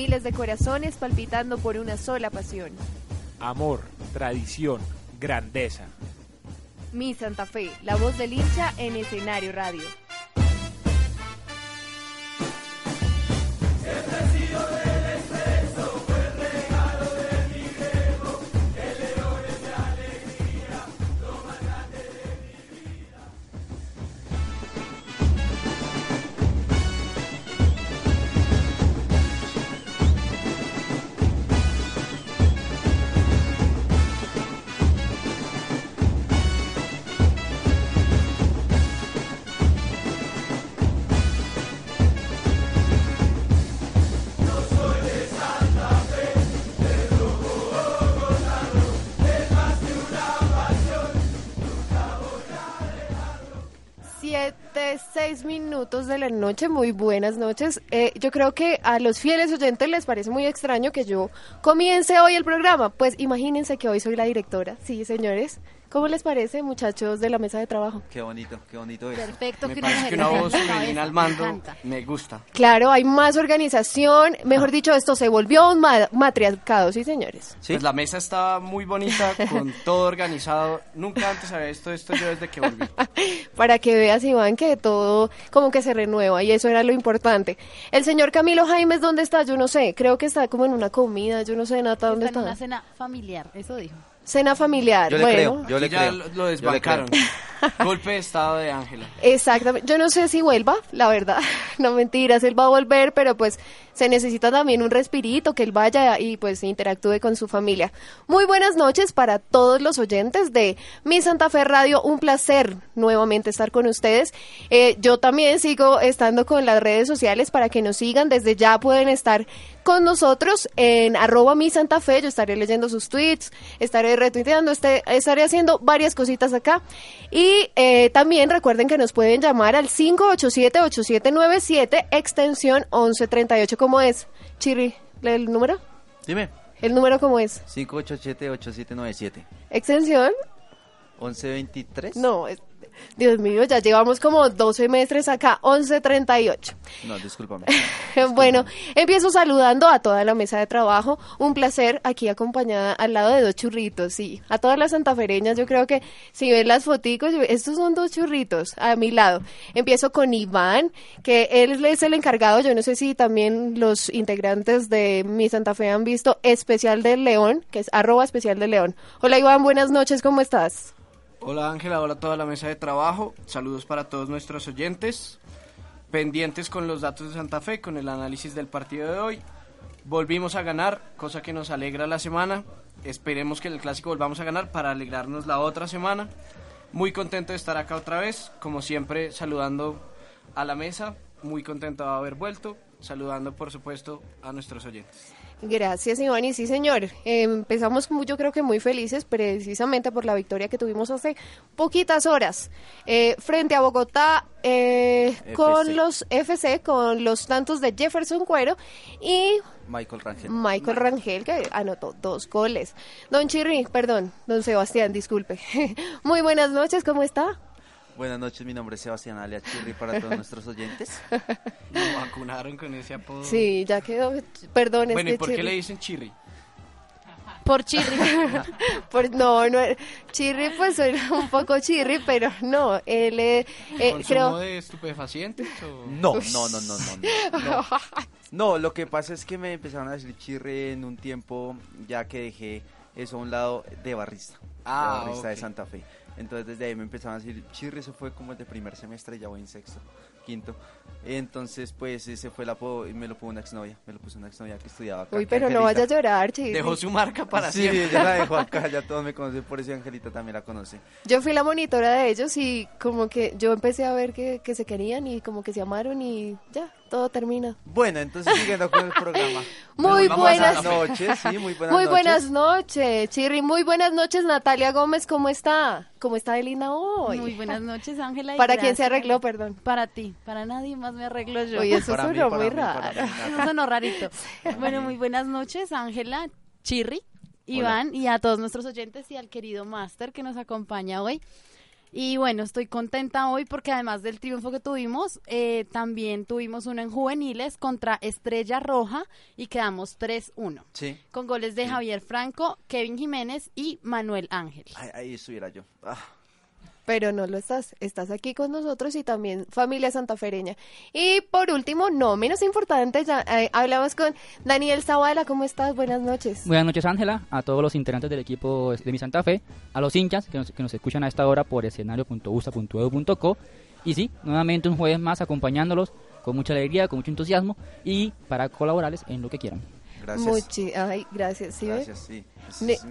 Miles de corazones palpitando por una sola pasión. Amor, tradición, grandeza. Mi Santa Fe, la voz del hincha en escenario radio. Siete, seis minutos de la noche, muy buenas noches. Eh, yo creo que a los fieles oyentes les parece muy extraño que yo comience hoy el programa. Pues imagínense que hoy soy la directora, sí, señores. ¿Cómo les parece, muchachos de la mesa de trabajo? Qué bonito, qué bonito es. Perfecto, Me que parece que una voz femenina al me mando me gusta. Claro, hay más organización. Mejor dicho, esto se volvió un ma- matriarcado, sí, señores. ¿Sí? Pues la mesa está muy bonita, con todo organizado. Nunca antes había visto esto yo desde que volví. Para que veas, Iván, que todo como que se renueva y eso era lo importante. El señor Camilo Jaimes, ¿dónde está? Yo no sé. Creo que está como en una comida. Yo no sé, Nata, ¿dónde Está en está? una cena familiar, eso dijo. Cena familiar. Yo le bueno, creo, yo le ya creo. lo, lo Yo le desbancaron. creo. Golpe de estado de Ángela. Exactamente. Yo no sé si vuelva, la verdad. No mentiras, él va a volver, pero pues se necesita también un respirito, que él vaya y pues interactúe con su familia. Muy buenas noches para todos los oyentes de Mi Santa Fe Radio. Un placer nuevamente estar con ustedes. Eh, yo también sigo estando con las redes sociales para que nos sigan. Desde ya pueden estar con nosotros en arroba mi Santa Fe. Yo estaré leyendo sus tweets, estaré retuiteando, este- estaré haciendo varias cositas acá. Y eh, también recuerden que nos pueden llamar al 587-8797, extensión 1138. ¿Cómo es? Chiri, ¿lee el número? Dime. ¿El número cómo es? 587-8797. ¿Extensión? 1123. No, es- Dios mío, ya llevamos como dos semestres acá, 1138. No, discúlpame. Bueno, empiezo saludando a toda la mesa de trabajo. Un placer aquí acompañada al lado de dos churritos, sí. A todas las santafereñas, yo creo que si ven las foticos, estos son dos churritos a mi lado. Empiezo con Iván, que él es el encargado. Yo no sé si también los integrantes de Mi Santa Fe han visto Especial del León, que es arroba especial del León. Hola Iván, buenas noches, ¿cómo estás? Hola Ángela, hola toda la mesa de trabajo. Saludos para todos nuestros oyentes. Pendientes con los datos de Santa Fe, con el análisis del partido de hoy. Volvimos a ganar, cosa que nos alegra la semana. Esperemos que en el clásico volvamos a ganar para alegrarnos la otra semana. Muy contento de estar acá otra vez, como siempre saludando a la mesa. Muy contento de haber vuelto, saludando por supuesto a nuestros oyentes. Gracias, Iván. Y sí, señor, eh, empezamos yo creo que muy felices precisamente por la victoria que tuvimos hace poquitas horas eh, frente a Bogotá eh, con los FC, con los tantos de Jefferson Cuero y Michael Rangel. Michael Rangel, que anotó dos goles. Don Chirri, perdón, don Sebastián, disculpe. Muy buenas noches, ¿cómo está? Buenas noches, mi nombre es Sebastián alias Chirri para todos nuestros oyentes. Nos vacunaron con ese apodo. Sí, ya quedó, perdón, es Bueno, ¿y por qué Chirri- le dicen chirri? Por Chirri. Por, no, no, Chirri pues suena un poco chirri, pero no, él eh, eh, ¿Consumo creo... de estupefacientes o...? No, no, no, no, no, no, lo que pasa es que me empezaron a decir chirre en un tiempo ya que dejé eso a un lado de barrista. Ah, de barrista de. Santa Fe. Entonces desde ahí me empezaron a decir chirre, eso fue como el de primer semestre, ya voy en sexto, quinto. Entonces pues ese fue el apodo y me lo puso una exnovia, me lo puso una exnovia que estudiaba acá. Uy, pero no vaya a llorar, Chirri. Dejó su marca para Sí, siempre. ya la dejó acá, ya todos me conocen, por eso Angelita también la conoce. Yo fui la monitora de ellos y como que yo empecé a ver que, que se querían y como que se amaron y ya, todo termina. Bueno, entonces siguiendo con el programa. Muy buenas noches, sí, muy buenas Muy noches. buenas noches, Chirri. Muy buenas noches, Natalia Gómez. ¿Cómo está? ¿Cómo está Elina hoy? Muy buenas noches, Ángela. y ¿Para quién se arregló, perdón? Para ti, para nadie más me arreglo yo. Oye, eso Para sonó muy mí, raro. mí, Eso sonó rarito. Bueno, muy buenas noches, Ángela, Chirri, Iván y a todos nuestros oyentes y al querido Master que nos acompaña hoy. Y bueno, estoy contenta hoy porque además del triunfo que tuvimos, eh, también tuvimos uno en juveniles contra Estrella Roja y quedamos 3-1. Sí, Con goles de Javier Franco, Kevin Jiménez y Manuel Ángel. ahí, ahí estuviera yo. Ah. Pero no lo estás. Estás aquí con nosotros y también familia santafereña. Y por último, no menos importante, ya eh, hablamos con Daniel Zavala. ¿Cómo estás? Buenas noches. Buenas noches Ángela, a todos los integrantes del equipo de mi Santa Fe, a los hinchas que nos, que nos escuchan a esta hora por escenario.usa.edu.co y sí, nuevamente un jueves más acompañándolos con mucha alegría, con mucho entusiasmo y para colaborarles en lo que quieran. Gracias. Muchi- Ay, gracias. ¿sí? Gracias, sí.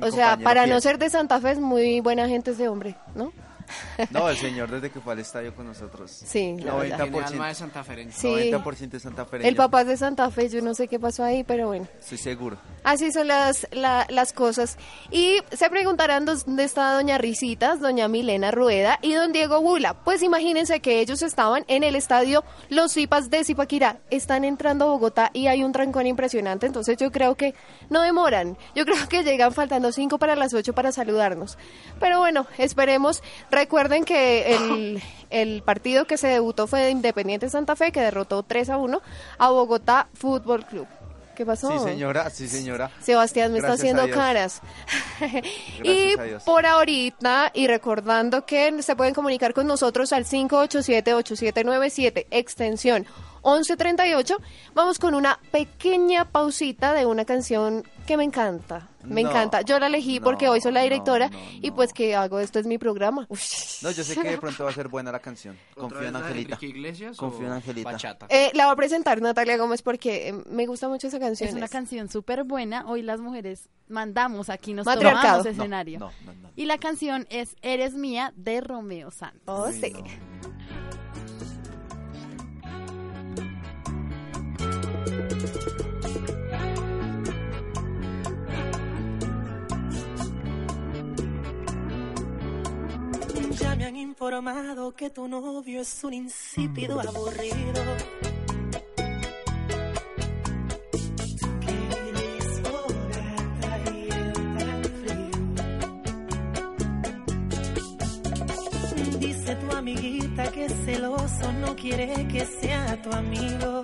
O sea, para no ser de Santa Fe es muy buena gente ese hombre, ¿no? No, el señor desde que fue al estadio con nosotros. Sí, la verdad. Tiene alma de 90%. Santa Ferencia. Sí. 90% de Santa Fe. El papá es de Santa Fe, yo no sé qué pasó ahí, pero bueno. Estoy seguro. Así son las, la- las cosas. Y se preguntarán dónde está doña Risitas, doña Milena Rueda y don Diego Bula. Pues imagínense que ellos estaban en el estadio Los Zipas de Zipaquirá. Están entrando a Bogotá y hay un trancón impresionante, entonces yo creo que no demoran. Yo creo que llegan faltando cinco para las ocho para saludarnos. Pero bueno, esperemos. Recuerden que el, el partido que se debutó fue de Independiente Santa Fe, que derrotó 3 a 1 a Bogotá Fútbol Club. ¿Qué pasó? Sí, señora, sí, señora. Sebastián me está Gracias a haciendo caras. y por ahorita, y recordando que se pueden comunicar con nosotros al 587-8797, extensión 1138, vamos con una pequeña pausita de una canción que me encanta. Me No, encanta. Yo la elegí porque hoy soy la no, directora no, y pues que hago esto es mi programa. No, yo sé que de pronto va a ser buena la canción. ¿Otra Confío en Angelita. Iglesias Confío en Angelita. Eh, la voy a presentar Natalia Gómez porque eh, me gusta mucho esa canción. Es una canción súper buena. Hoy las mujeres mandamos aquí, nos tomamos escenario. no, no, no. Y la canción es Eres Mía de Romeo Santos. Oh, Uy, sí. Ya me han informado que tu novio es un insípido aburrido. Dice tu amiguita que celoso no quiere que sea tu amigo.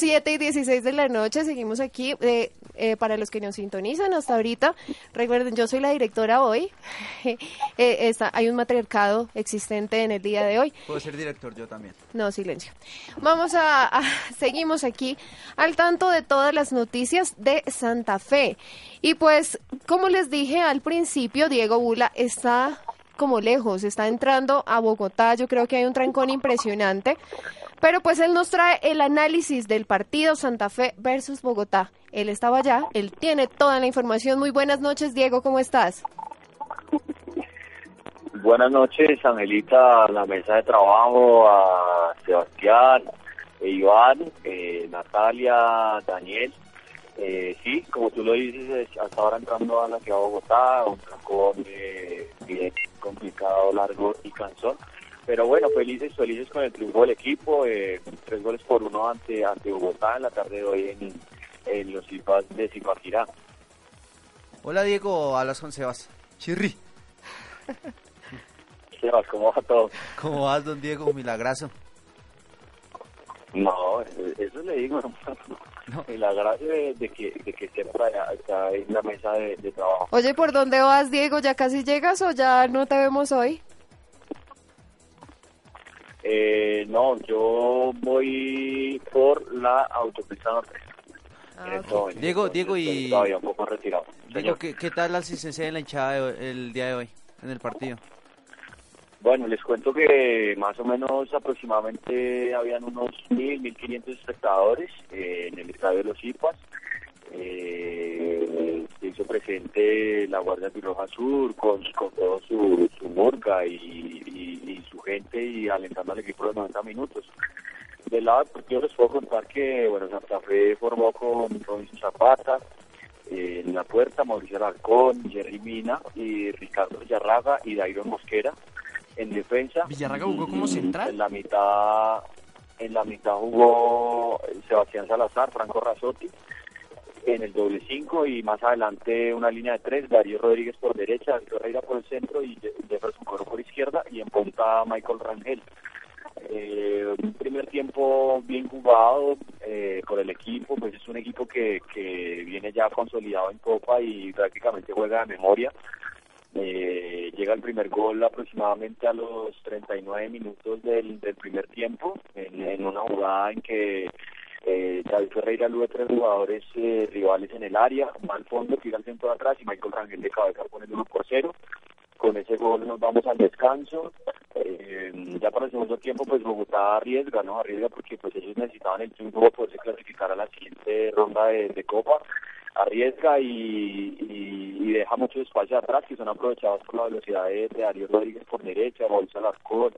7 y 16 de la noche, seguimos aquí. Eh, eh, para los que nos sintonizan hasta ahorita, recuerden, yo soy la directora hoy. Eh, está, hay un matriarcado existente en el día de hoy. Puedo ser director yo también. No, silencio. Vamos a, a- seguimos aquí al tanto de todas las noticias de Santa Fe. Y pues, como les dije al principio, Diego Bula está como lejos, está entrando a Bogotá. Yo creo que hay un trancón impresionante. Pero pues él nos trae el análisis del partido Santa Fe versus Bogotá. Él estaba allá, él tiene toda la información. Muy buenas noches, Diego, ¿cómo estás? Buenas noches, Angelita, a la mesa de trabajo, a Sebastián, Iván, eh, Natalia, Daniel. Eh, sí, como tú lo dices, es- hasta ahora entrando a la ciudad de Bogotá, un trancón eh, bien complicado, largo y cansón. Pero bueno, felices, felices con el triunfo del equipo, eh, tres goles por uno ante, ante Bogotá en la tarde de hoy en, en los IPAs de Zipaquirá. Hola Diego, hablas con Sebas. Chirri. Sebas, ¿cómo va todo? ¿Cómo vas, don Diego? Milagrazo. No, eso le digo, no. La gracia de, de que, de que esté por allá, está en la mesa de, de trabajo. Oye, ¿por dónde vas, Diego? ¿Ya casi llegas o ya no te vemos hoy? Eh, no, yo voy por la autopista norte. En este. Diego, Diego, y- Todavía un poco retirado. Diego. ¿qué, qué tal la asistencia de la hinchada de hoy- el día de hoy en el partido? Bueno, les cuento que más o menos aproximadamente habían unos 1.000, 1.500 espectadores eh, en el estadio de los IPAS. Eh, se hizo presente la Guardia Roja Sur con, con todo su, su murga y, y- su gente y alentando al equipo los 90 minutos. Del lado deportivo les puedo contar que bueno Santa Fe formó con Robinson Zapata, eh, en la puerta Mauricio Alarcón, Jerry Mina y Ricardo Villarraga y Dairon Mosquera en defensa. ¿Villarraga jugó como central? En la mitad, en la mitad jugó Sebastián Salazar, Franco Razotti en el doble cinco y más adelante una línea de tres, Darío Rodríguez por derecha, Ferreira por el centro y Je- Jefferson Coro por izquierda y en punta Michael Rangel. Eh, un primer tiempo bien jugado eh, con el equipo, pues es un equipo que, que viene ya consolidado en Copa y prácticamente juega de memoria. Eh, llega el primer gol aproximadamente a los 39 minutos del, del primer tiempo, en, una jugada en que eh, David Ferreira luego tres jugadores eh, rivales en el área, va al fondo, tira al centro de atrás y Michael Rangel de cabeza pone el 1 por 0. Con ese gol nos vamos al descanso. Eh, ya para el segundo tiempo, pues Bogotá arriesga, ¿no? Arriesga porque pues ellos necesitaban el triunfo para poderse clasificar a la siguiente ronda de, de Copa. Arriesga y, y, deja mucho espacio atrás que son aprovechados por la velocidad de, Darío Rodríguez por derecha, Bolsa Alarcón,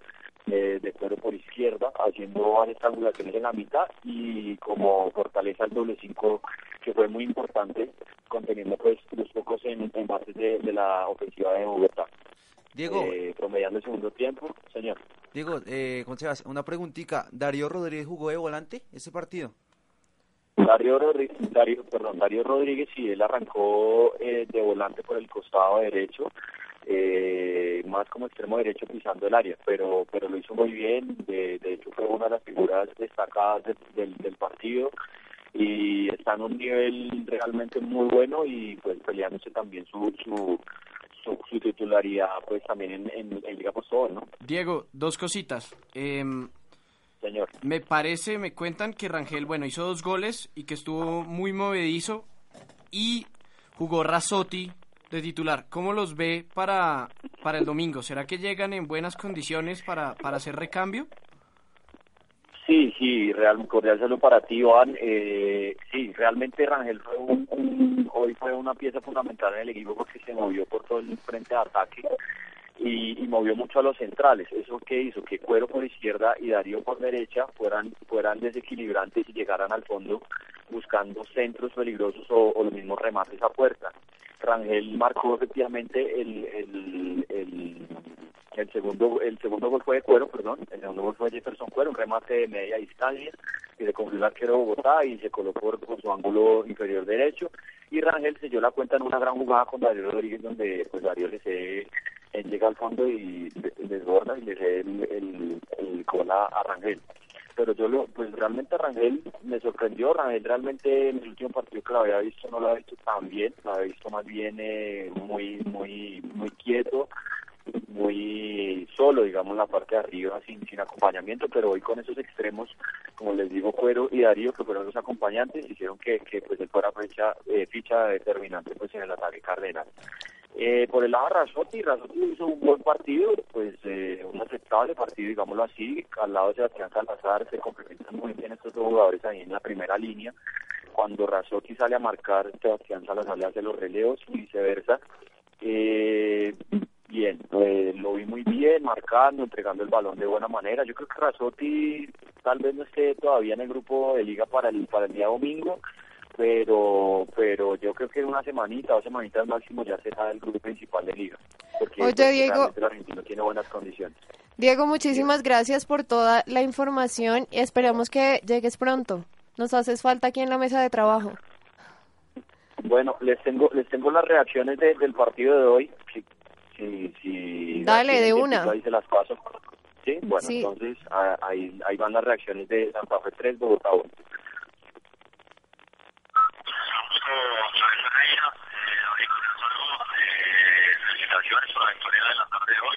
eh, de Cuero por izquierda, haciendo varias triangulaciones en la mitad y como fortaleza el doble cinco que fue muy importante, conteniendo pues los pocos en, bases de, la ofensiva de Bogotá. Diego. Eh, promediando el segundo tiempo, señor. Diego, eh, una preguntita. ¿Darío Rodríguez jugó de volante ese partido? Darío Rodríguez, Darío, perdón, Rodríguez sí, él arrancó eh, de volante por el costado derecho, eh, más como extremo derecho pisando el área, pero pero lo hizo muy bien, de, hecho fue una de las figuras destacadas del, del partido y está en un nivel realmente muy bueno y pues peleándose también su, su, su, titularidad pues también en, en, Liga Postobón, ¿no? Diego, dos cositas. Eh, Señor. Me parece, me cuentan que Rangel, bueno, hizo dos goles y que estuvo muy movedizo y jugó Rasotti de titular. ¿Cómo los ve para, para el domingo? ¿Será que llegan en buenas condiciones para, para hacer recambio? Sí, sí, real, cordial saludo para ti, Iván. Eh, sí, realmente Rangel fue un, hoy fue una pieza fundamental en el equipo porque se movió por todo el frente de ataque y, movió mucho a los centrales. ¿Eso qué hizo? Que Cuero por izquierda y Darío por derecha fueran, fueran desequilibrantes y llegaran al fondo buscando centros peligrosos o, los mismos remates a puerta. Rangel marcó efectivamente el, el, el, segundo el segundo gol fue de Cuero, perdón, el segundo gol fue de Jefferson Cuero, un remate de media distancia y se cumplió el arquero Bogotá y se colocó por su ángulo inferior derecho y Rangel selló la cuenta en una gran jugada con Darío Rodríguez donde pues Darío le cede él llega al fondo y desborda y le da el, el, el gol a, Rangel. Pero yo lo, pues realmente Rangel me sorprendió, Rangel realmente en el último partido que lo había visto no lo había visto tan bien, lo había visto más bien eh, muy, muy, muy quieto, muy solo, digamos, la parte de arriba, sin, sin acompañamiento, pero hoy con esos extremos, como les digo, Cuero y Darío, que fueron los acompañantes, hicieron que, que pues él fuera fecha, eh, ficha determinante pues en el ataque cardenal. Eh, por el lado de Razotti, Razotti hizo un buen partido, pues eh, un aceptable partido, digámoslo así, al lado de Sebastián Salazar se complementan muy bien estos dos jugadores ahí en la primera línea. Cuando Razotti sale a marcar, Sebastián Salazar le hace los relevos y viceversa. Eh, bien, eh, lo vi muy bien, marcando, entregando el balón de buena manera. Yo creo que Razotti tal vez no esté todavía en el grupo de liga para el, para el día domingo, pero pero yo creo que en una semanita, dos semanitas máximo ya será el grupo principal de liga. Porque Oye, Diego, el argentino tiene buenas condiciones. Diego, muchísimas gracias por toda la información y esperamos que llegues pronto. Nos haces falta aquí en la mesa de trabajo. Bueno, les tengo les tengo las reacciones del partido de hoy. Si, si, Dale, de una. Ahí se las paso. Sí, bueno, entonces ahí, ahí van las reacciones de Santa Fe 3, Bogotá 1 Isabel Ferreira, eh, Amigo, un saludo, eh, felicitaciones por la victoria de la tarde de hoy.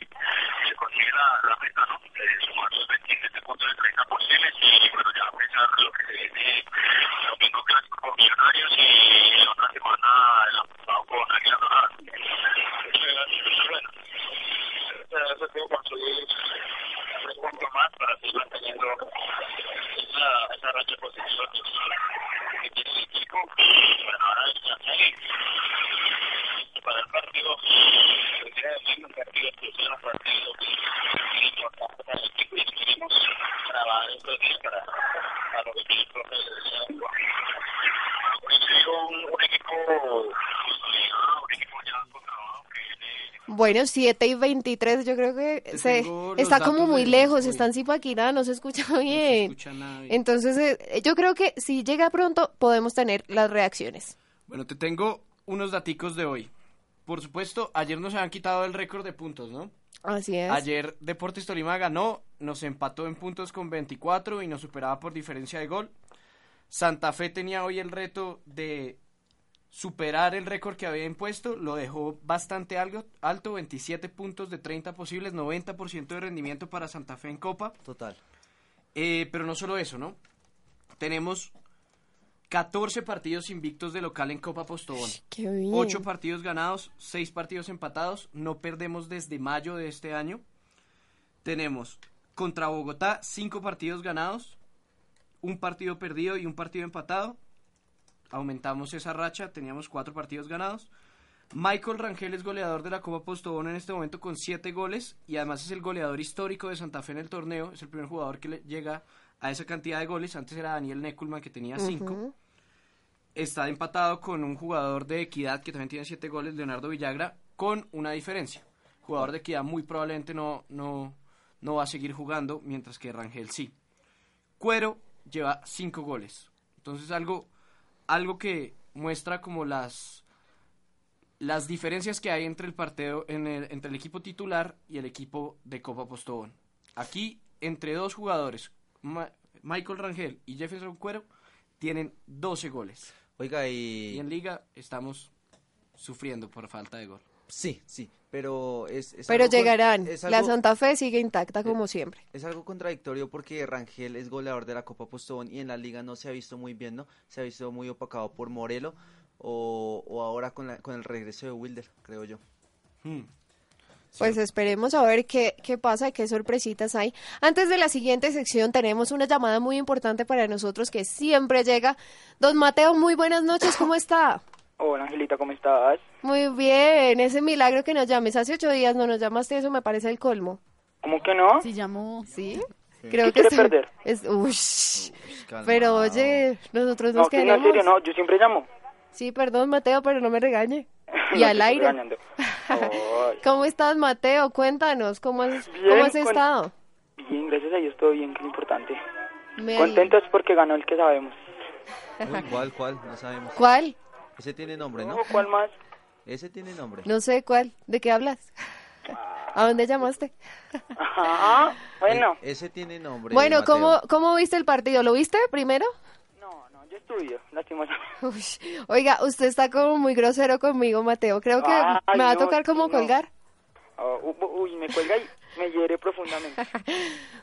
Se consigue la, la meta, ¿no? Eh, sumar los 27 puntos de 30 posibles y bueno, ya pensar lo que se viene el domingo clásico con Millonarios y la otra semana el pasado con Águila Dorada. Bueno, tres puntos más para seguir manteniendo esa, esa racha positiva que tiene el equipo. Bueno, ahora ya para el partido, un partido exclusivo, un partido importante para el equipo y queremos trabajar estos días para, para lo que tiene el profe de un, un equipo consolidado, un equipo ya con trabajo que bueno, 7 y 23, yo creo que se, está como muy lejos, está en Zipaquirá, no se escucha bien. No se escucha nada bien. Entonces, eh, yo creo que si llega pronto, podemos tener las reacciones. Bueno, te tengo unos daticos de hoy. Por supuesto, ayer nos habían quitado el récord de puntos, ¿no? Así es. Ayer Deportes Tolima ganó, nos empató en puntos con 24 y nos superaba por diferencia de gol. Santa Fe tenía hoy el reto de superar el récord que había impuesto, lo dejó bastante algo, alto, 27 puntos de 30 posibles, 90% de rendimiento para Santa Fe en Copa. Total. Eh, pero no solo eso, ¿no? Tenemos 14 partidos invictos de local en Copa Postobón. Qué bien. 8 partidos ganados, 6 partidos empatados, no perdemos desde mayo de este año. Tenemos contra Bogotá 5 partidos ganados, un partido perdido y un partido empatado aumentamos esa racha, teníamos cuatro partidos ganados. Michael Rangel es goleador de la Copa Postobón en este momento con siete goles y además es el goleador histórico de Santa Fe en el torneo. Es el primer jugador que le llega a esa cantidad de goles. Antes era Daniel Neckulman que tenía cinco. Está empatado con un jugador de Equidad que también tiene siete goles, Leonardo Villagra, con una diferencia. Jugador de Equidad muy probablemente no, no, no va a seguir jugando, mientras que Rangel sí. Cuero lleva cinco goles. Entonces algo, algo que muestra como las, las diferencias que hay entre el partido, en el- entre el equipo titular y el equipo de Copa Postobón. Aquí, entre dos jugadores, Ma- Michael Rangel y Jefferson Cuero, tienen 12 goles. Oiga, Y y... en liga estamos sufriendo por falta de gol. Sí, sí, pero es... es Pero llegarán. es La Santa Fe sigue intacta como siempre. Es algo contradictorio porque Rangel es goleador de la Copa Postobón y en la liga no se ha visto muy bien, ¿no? Se ha visto muy opacado por Morelo o, o ahora con, la- con el regreso de Wilder, creo yo. Pues esperemos a ver qué, qué pasa, qué sorpresitas hay. Antes de la siguiente sección tenemos una llamada muy importante para nosotros que siempre llega. Don Mateo, muy buenas noches, ¿cómo está? Hola Angelita, ¿cómo estás? Muy bien, ese milagro que nos llames. Hace ocho días no nos llamaste, eso me parece el colmo. ¿Cómo que no? Sí, llamó. ¿Sí? ¿Qué Creo que quiere sí. perder? Es, ush. Pero oye, nosotros nos No, que no, queremos. en serio, no, yo siempre llamo. Sí, perdón, Mateo, pero no me regañe. Y No al aire. ¿Cómo estás, Mateo? Cuéntanos, ¿cómo has, Bien, cómo has con- estado? Bien, gracias a Dios, todo bien, que es importante. Me- Contentos porque ganó el que sabemos. Uy, ¿Cuál, cuál? No sabemos. ¿Cuál? Ese tiene nombre, ¿no? No, ¿Cuál más? Ese tiene nombre. No sé cuál. ¿De qué hablas? ¿A dónde llamaste? Ajá, bueno. E- ese tiene nombre. Bueno, Mateo. ¿cómo, ¿cómo viste el partido? ¿Lo viste primero? No, no, yo estudio, lastimosamente. Ush, Oiga, usted está como muy grosero conmigo, Mateo. Creo que Ay, me va a no, tocar como no. colgar. Oh, u- uy, me cuelga y me hiere profundamente.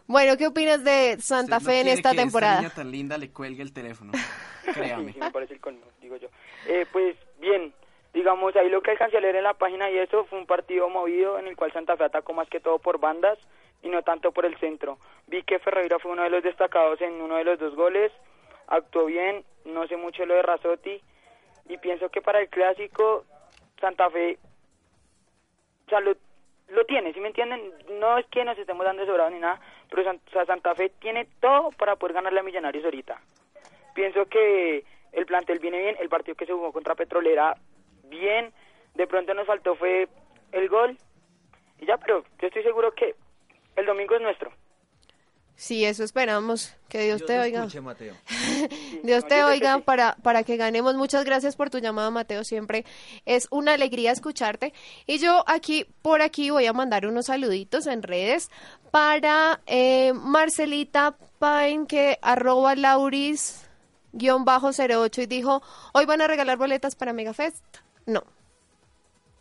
Bueno, ¿qué opinas de Santa Usted no Fe en quiere esta que temporada? Esta niña tan linda le cuelgue el teléfono. Sí, me parece el colmo, digo yo. Eh, pues bien, digamos, ahí lo que alcancé a leer en la página y eso fue un partido movido en el cual Santa Fe atacó más que todo por bandas y no tanto por el centro. Vi que Ferreira fue uno de los destacados en uno de los dos goles, actuó bien, no sé mucho lo de Razotti y pienso que para el clásico Santa Fe lo, lo tiene, ¿sí me entienden? No es que nos estemos dando sobrado ni nada, pero Santa Fe tiene todo para poder ganarle a Millonarios ahorita. Pienso que el plantel viene bien, el partido que se jugó contra Petrolera bien, de pronto nos faltó fue el gol y ya, pero yo estoy seguro que el domingo es nuestro. Sí, eso esperamos. Que Dios, Dios te oiga. escuche, Mateo. Dios No, te oiga para, para que ganemos. Muchas gracias por tu llamada, Mateo. Siempre es una alegría escucharte. Y yo aquí, por aquí, voy a mandar unos saluditos en redes para eh, Marcelita Pain, que arroba Lauris 08 y dijo, hoy van a regalar boletas para Megafest. No.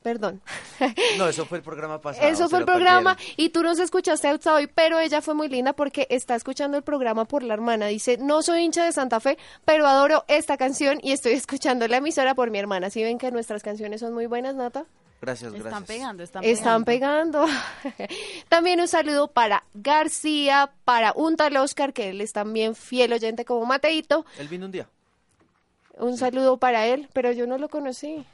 Perdón. No, eso fue el programa pasado. Eso fue el programa perdieron. y tú nos escuchaste hasta hoy, pero ella fue muy linda porque está escuchando el programa por la hermana. Dice, no soy hincha de Santa Fe, pero adoro esta canción y estoy escuchando la emisora por mi hermana. ¿Sí ven que nuestras canciones son muy buenas, Nata? Gracias, gracias. Están pegando, están, Están pegando. también un saludo para García, para un tal Oscar, que él es también fiel oyente como Mateito. Él vino un día. Un saludo para él, pero yo no lo conocí.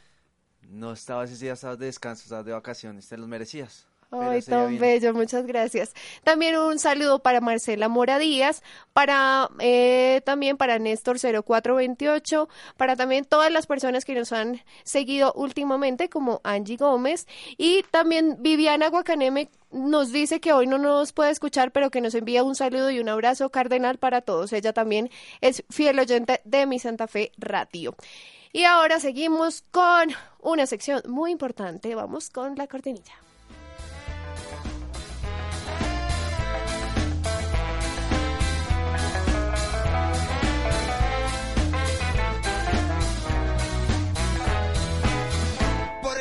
No estaba ese día, estabas de descanso, estabas de vacaciones, te los merecías. Ay, tan bello, muchas gracias. También un saludo para Marcela Mora Díaz, para eh, también para Néstor 0428, para también todas las personas que nos han seguido últimamente, como Angie Gómez, y también Viviana Guacaneme nos dice que hoy no nos puede escuchar, pero que nos envía un saludo y un abrazo cardenal para todos. Ella también es fiel oyente de mi Santa Fe Radio. Y ahora seguimos con una sección muy importante. Vamos con la cortinilla.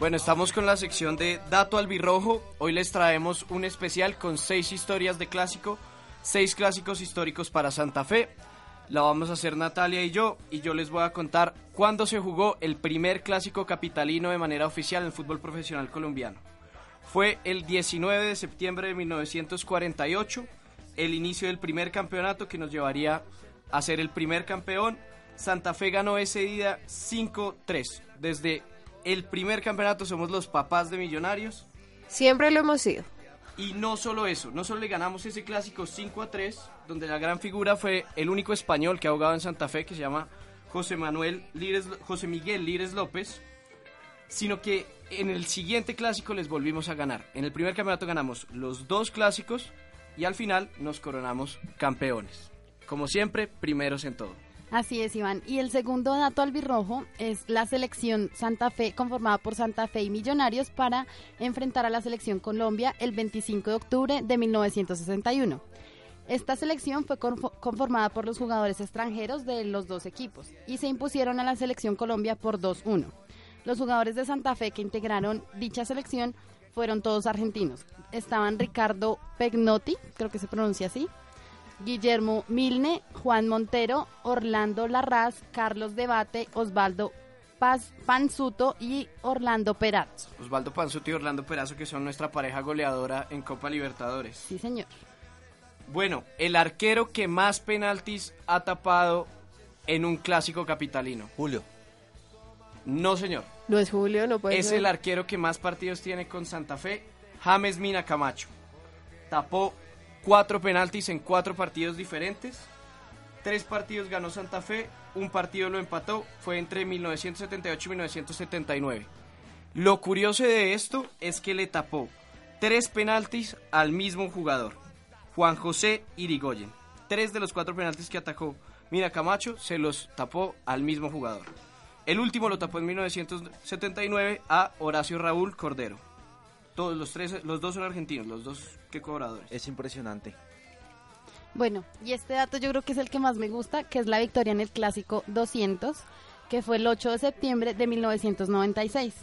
Bueno, estamos con la sección de Dato Albirrojo. Hoy les traemos un especial con seis historias de clásico, seis clásicos históricos para Santa Fe. La vamos a hacer Natalia y yo, y yo les voy a contar cuándo se jugó el primer clásico capitalino de manera oficial en el fútbol profesional colombiano. Fue el 19 de septiembre de 1948, el inicio del primer campeonato que nos llevaría a ser el primer campeón. Santa Fe ganó ese día 5-3. Desde el primer campeonato somos los papás de Millonarios. Siempre lo hemos sido. Y no solo eso, no solo le ganamos ese clásico 5 a 3, donde la gran figura fue el único español que ha jugado en Santa Fe, que se llama José Manuel Lires, José Miguel Lires López, sino que en el siguiente clásico les volvimos a ganar. En el primer campeonato ganamos los dos clásicos y al final nos coronamos campeones. Como siempre, primeros en todo. Así es, Iván. Y el segundo dato albirrojo es la selección Santa Fe, conformada por Santa Fe y Millonarios, para enfrentar a la selección Colombia el 25 de octubre de 1961. Esta selección fue conf- conformada por los jugadores extranjeros de los dos equipos y se impusieron a la selección Colombia por 2-1. Los jugadores de Santa Fe que integraron dicha selección fueron todos argentinos. Estaban Ricardo Pegnotti, creo que se pronuncia así, Guillermo Milne, Juan Montero, Orlando Larraz, Carlos Debate, Osvaldo Paz Panzuto y Orlando Perazzo. Osvaldo Panzuti y Orlando Perazo, que son nuestra pareja goleadora en Copa Libertadores. Sí, señor. Bueno, el arquero que más penaltis ha tapado en un clásico capitalino. Julio. No, señor. No es Julio, no puede es ser. el arquero que más partidos tiene con Santa Fe, James Mina Camacho. Tapó cuatro penaltis en cuatro partidos diferentes. Tres partidos ganó Santa Fe, un partido lo empató, fue entre 1978 y 1979. Lo curioso de esto es que le tapó tres penaltis al mismo jugador, Juan José Irigoyen. Tres de los cuatro penaltis que atacó Mina Camacho se los tapó al mismo jugador. El último lo tapó en 1979 a Horacio Raúl Cordero. Todos los tres, los dos son argentinos, los dos que cobradores. Es impresionante. Bueno, y este dato yo creo que es el que más me gusta, que es la victoria en el clásico 200, que fue el 8 de septiembre de 1996.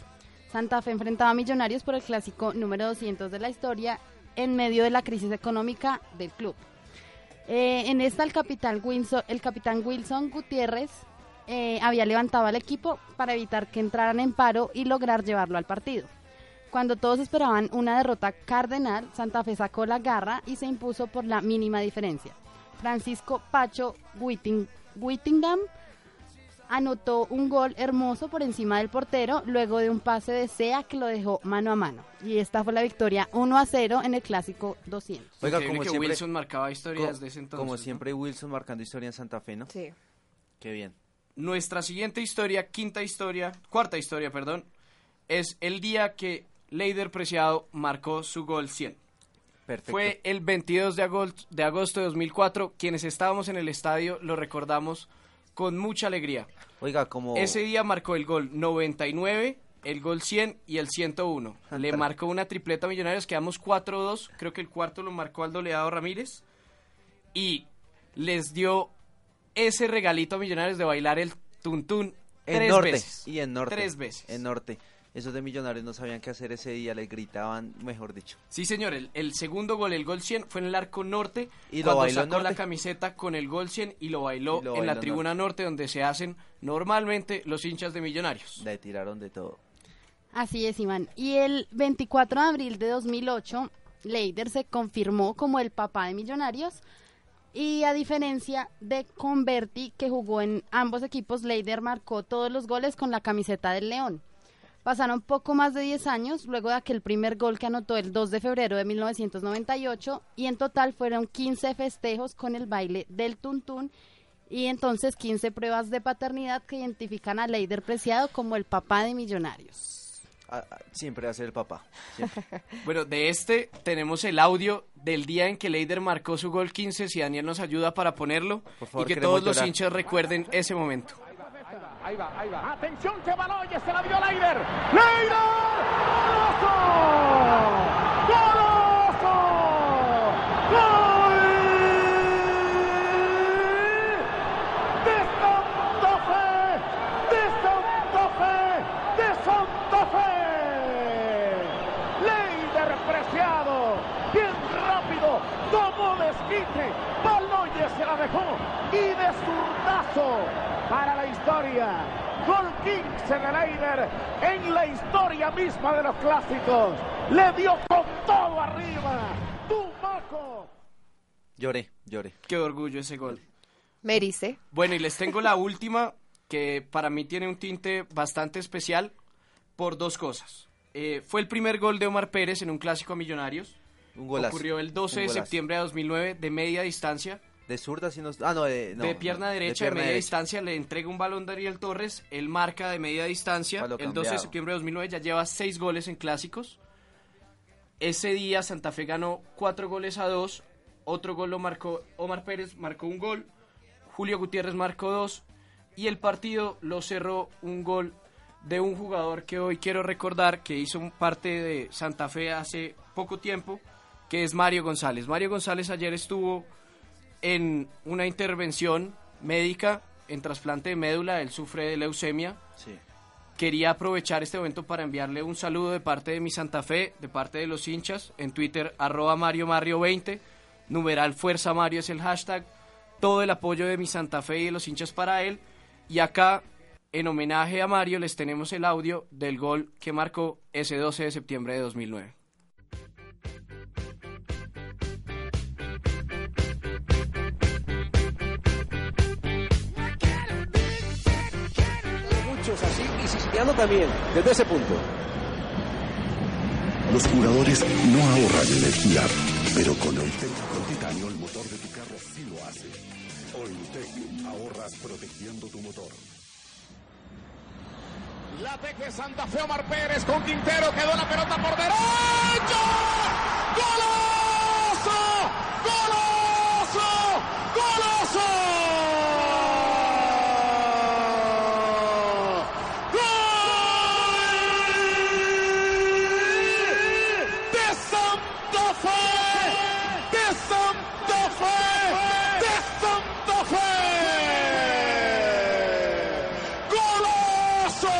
Santa Fe enfrentaba a Millonarios por el clásico número 200 de la historia en medio de la crisis económica del club. Eh, en esta el capitán Wilson, el capitán Wilson Gutiérrez eh, había levantado al equipo para evitar que entraran en paro y lograr llevarlo al partido. Cuando todos esperaban una derrota cardenal, Santa Fe sacó la garra y se impuso por la mínima diferencia. Francisco Pacho Whitting- Whittingham anotó un gol hermoso por encima del portero luego de un pase de Sea que lo dejó mano a mano. Y esta fue la victoria 1 a 0 en el clásico 200. Oiga, como que siempre, Wilson marcaba historias co- de ese entonces. Como ¿no? siempre, Wilson marcando historia en Santa Fe, ¿no? Sí. Qué bien. Nuestra siguiente historia, quinta historia, cuarta historia, perdón, es el día que Leider Preciado marcó su gol 100. Perfecto. Fue el 22 de agosto, de agosto de 2004. Quienes estábamos en el estadio lo recordamos con mucha alegría. Oiga, como... Ese día marcó el gol 99, el gol 100 y el 101. Le marcó una tripleta a Millonarios, quedamos 4-2. Creo que el cuarto lo marcó Aldoleado Ramírez. Y les dio ese regalito a Millonarios de bailar el tuntún En tres norte. veces. Y en norte. Tres veces. En norte. Esos de millonarios no sabían qué hacer ese día, les gritaban, mejor dicho. Sí, señor, el, el segundo gol, el gol 100, fue en el arco norte. ¿Y lo cuando bailó en sacó la norte? camiseta con el gol 100 y lo bailó Y lo en la tribuna norte, donde se hacen normalmente los hinchas de Millonarios. Le tiraron de todo. Así es, Iván. Y el 24 de abril de 2008, Leider se confirmó como el papá de Millonarios. Y a diferencia de Converti, que jugó en ambos equipos, Leider marcó todos los goles con la camiseta del León. Pasaron poco más de 10 años luego de aquel primer gol que anotó el 2 de febrero de 1998 y en total fueron 15 festejos con el baile del tuntún y entonces 15 pruebas de paternidad que identifican a Leider Preciado como el papá de Millonarios. Ah, ah, siempre va a ser el papá. siempre. Bueno, de este tenemos el audio del día en que Leider marcó su gol 15, si Daniel nos ayuda para ponerlo Por favor, y que todos los hinchas recuerden ese momento. Ahí va, ahí va. Atención que Baloyes se la dio Leider. ¡Leider! ¡Golazo! ¡Golazo! ¡Gol! ¡De Santa Fe! ¡De Santa Fe! ¡De Santa Fe! Leider preciado. Bien rápido. Tomó desquite. Baloyes se la dejó. Y de zurdazo para historia. Gol 15 de Leider en la historia misma de los clásicos. Le dio con todo arriba. Tumaco. Lloré, lloré. Qué orgullo ese gol. Merice. Bueno, y les tengo la última, que para mí tiene un tinte bastante especial por dos cosas. Eh, fue el primer gol de Omar Pérez en un clásico a Millonarios. Un golazo. Ocurrió el 12 Un de septiembre de 2009 de media distancia. De zurda, si no. Ah, no, de. no, de pierna derecha, de, pierna media derecha. distancia, le entrega un balón a Daniel Torres, él marca de media distancia, el 12 de septiembre de 2009 ya lleva seis goles en clásicos. Ese día Santa Fe ganó cuatro goles a dos, otro gol lo marcó Omar Pérez, marcó un gol, Julio Gutiérrez marcó dos, y el partido lo cerró un gol de un jugador que hoy quiero recordar que hizo parte de Santa Fe hace poco tiempo, que es Mario González. Mario González ayer estuvo en una intervención médica en trasplante de médula, él sufre de leucemia. Sí. Quería aprovechar este momento para enviarle un saludo de parte de mi Santa Fe, de parte de los hinchas, en Twitter, arroba Mario Mario 20, numeral Fuerza Mario es el hashtag, todo el apoyo de mi Santa Fe y de los hinchas para él, y acá, en homenaje a Mario, les tenemos el audio del gol que marcó ese 12 de septiembre de 2009. Siciliano también, desde ese punto. Los jugadores no ahorran energía, pero con Oiltec con titanio el motor de tu carro sí lo hace. Oiltec, ahorras protegiendo tu motor. La teje Santa Fe Omar Pérez con Quintero. Quedó la pelota por derecha. ¡Golazo! ¡Golazo! ¡Golazo! ¡Gol! ¡De Santa Fe! ¡De Santa Fe! ¡De Santa Fe! ¡Golazo!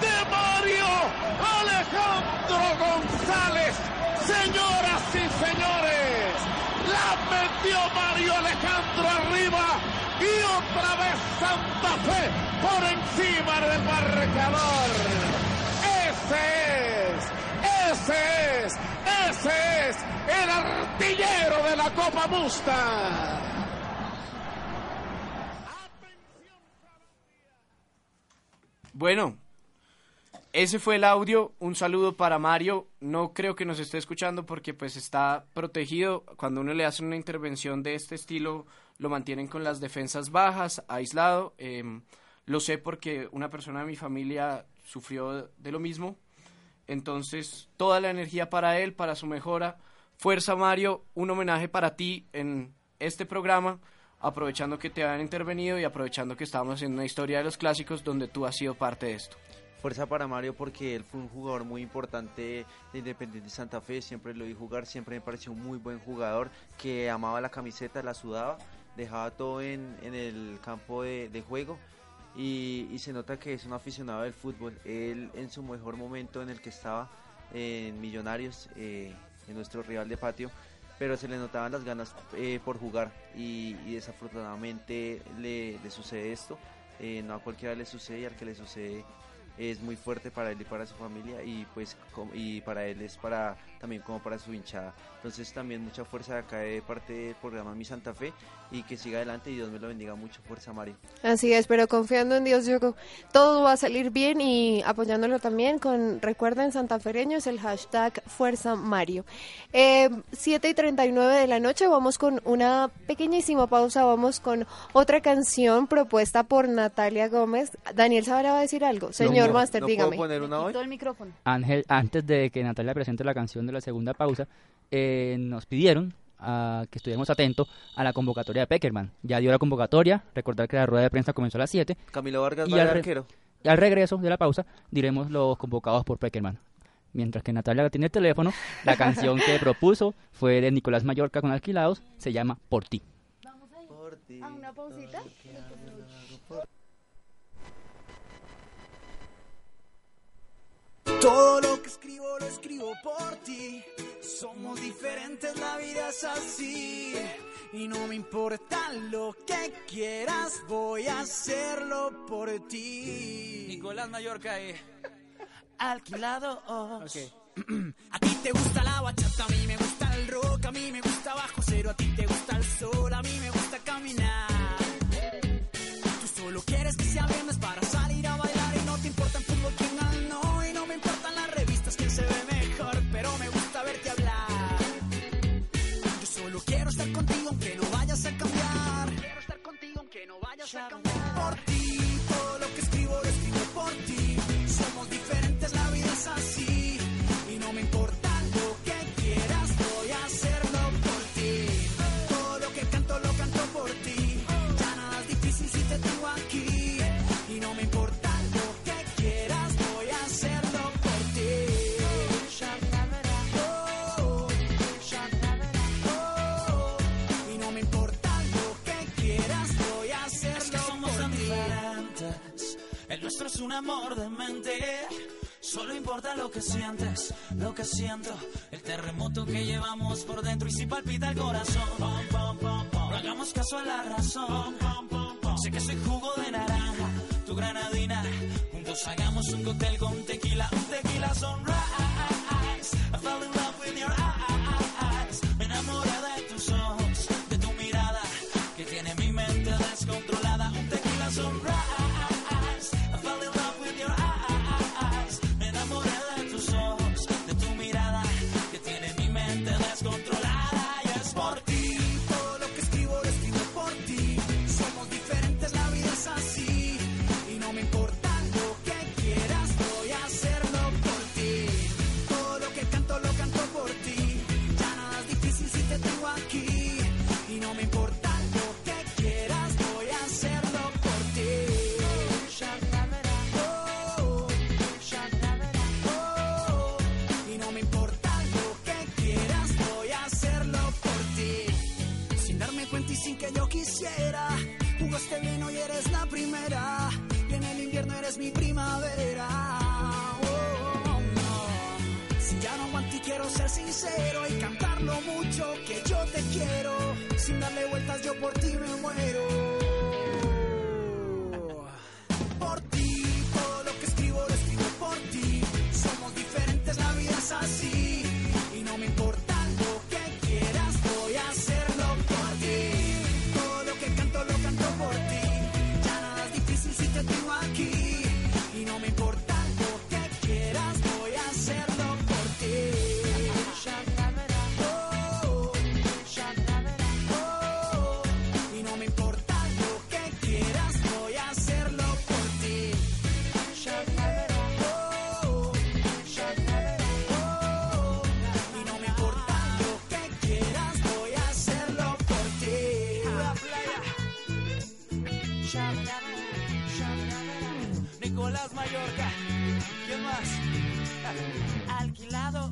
De Mario Alejandro González. Señoras y señores, la metió Mario Alejandro arriba y otra vez Santa Fe por encima del marcador. Ese es, ese es, ese es el artillero de la Copa Musta. Bueno, ese fue el audio. Un saludo para Mario. No creo que nos esté escuchando porque pues está protegido. Cuando uno le hace una intervención de este estilo, lo mantienen con las defensas bajas, aislado. Em, lo sé porque una persona de mi familia sufrió de lo mismo. Entonces, toda la energía para él, para su mejora. Fuerza Mario, un homenaje para ti en este programa, aprovechando que te han intervenido y aprovechando que estamos haciendo una historia de los clásicos donde tú has sido parte de esto. Fuerza para Mario porque él fue un jugador muy importante de Independiente Santa Fe, siempre lo vi jugar, siempre me pareció un muy buen jugador que amaba la camiseta, la sudaba, dejaba todo en, en el campo de, juego y, se nota que es un aficionado del fútbol. Él en su mejor momento en el que estaba en Millonarios, eh, en nuestro rival de patio, pero se le notaban las ganas eh, por jugar y, desafortunadamente le, le sucede esto. Eh, no a cualquiera le sucede y al que le sucede es muy fuerte para él y para su familia y pues y para él es para también como para su hinchada entonces también mucha fuerza de acá de parte del programa Mi Santa Fe y que siga adelante y Dios me lo bendiga mucho fuerza Mario Así es, pero confiando en Dios, yo creo todo va a salir bien y apoyándolo también con, recuerden, santafereños, el hashtag Fuerza Mario. Eh, 7 y 39 de la noche, vamos con una pequeñísima pausa, vamos con otra canción propuesta por Natalia Gómez. Daniel Sabra va a decir algo. Señor Master, dígame. Quitó el micrófono. Ángel, antes de que Natalia presente la canción de la segunda pausa, eh, nos pidieron ah, que estuviéramos atentos a la convocatoria de Peckerman. Ya dio la convocatoria, recordar que la rueda de prensa comenzó a las 7. Camilo Vargas y al, re- arquero. y al regreso de la pausa diremos los convocados por Peckerman. Mientras que Natalia tiene el teléfono, la canción que propuso fue de Nicolás Mallorca con Alquilados, se llama Por ti. ¿A una pausita? Todo lo que escribo lo escribo por ti. Somos diferentes, la vida es así. Y no me importa lo que quieras, voy a hacerlo por ti. Nicolás Mallorca, eh. Alquilado. A ti te gusta la bachata, a mí me gusta el rock, a mí me gusta bajo cero, a ti te gusta el sol, a mí me gusta caminar. Tú solo quieres que sea viernes para salir a bailar aunque no un amor de mente. Solo importa lo que sientes, lo que siento. El terremoto que llevamos por dentro y si palpita el corazón. No hagamos caso a la razón. Sé que soy jugo de naranja, tu granadina. Juntos hagamos un cóctel con tequila, un tequila sunrise. Nicolás Mallorca. ¿Quién más? Alquilados.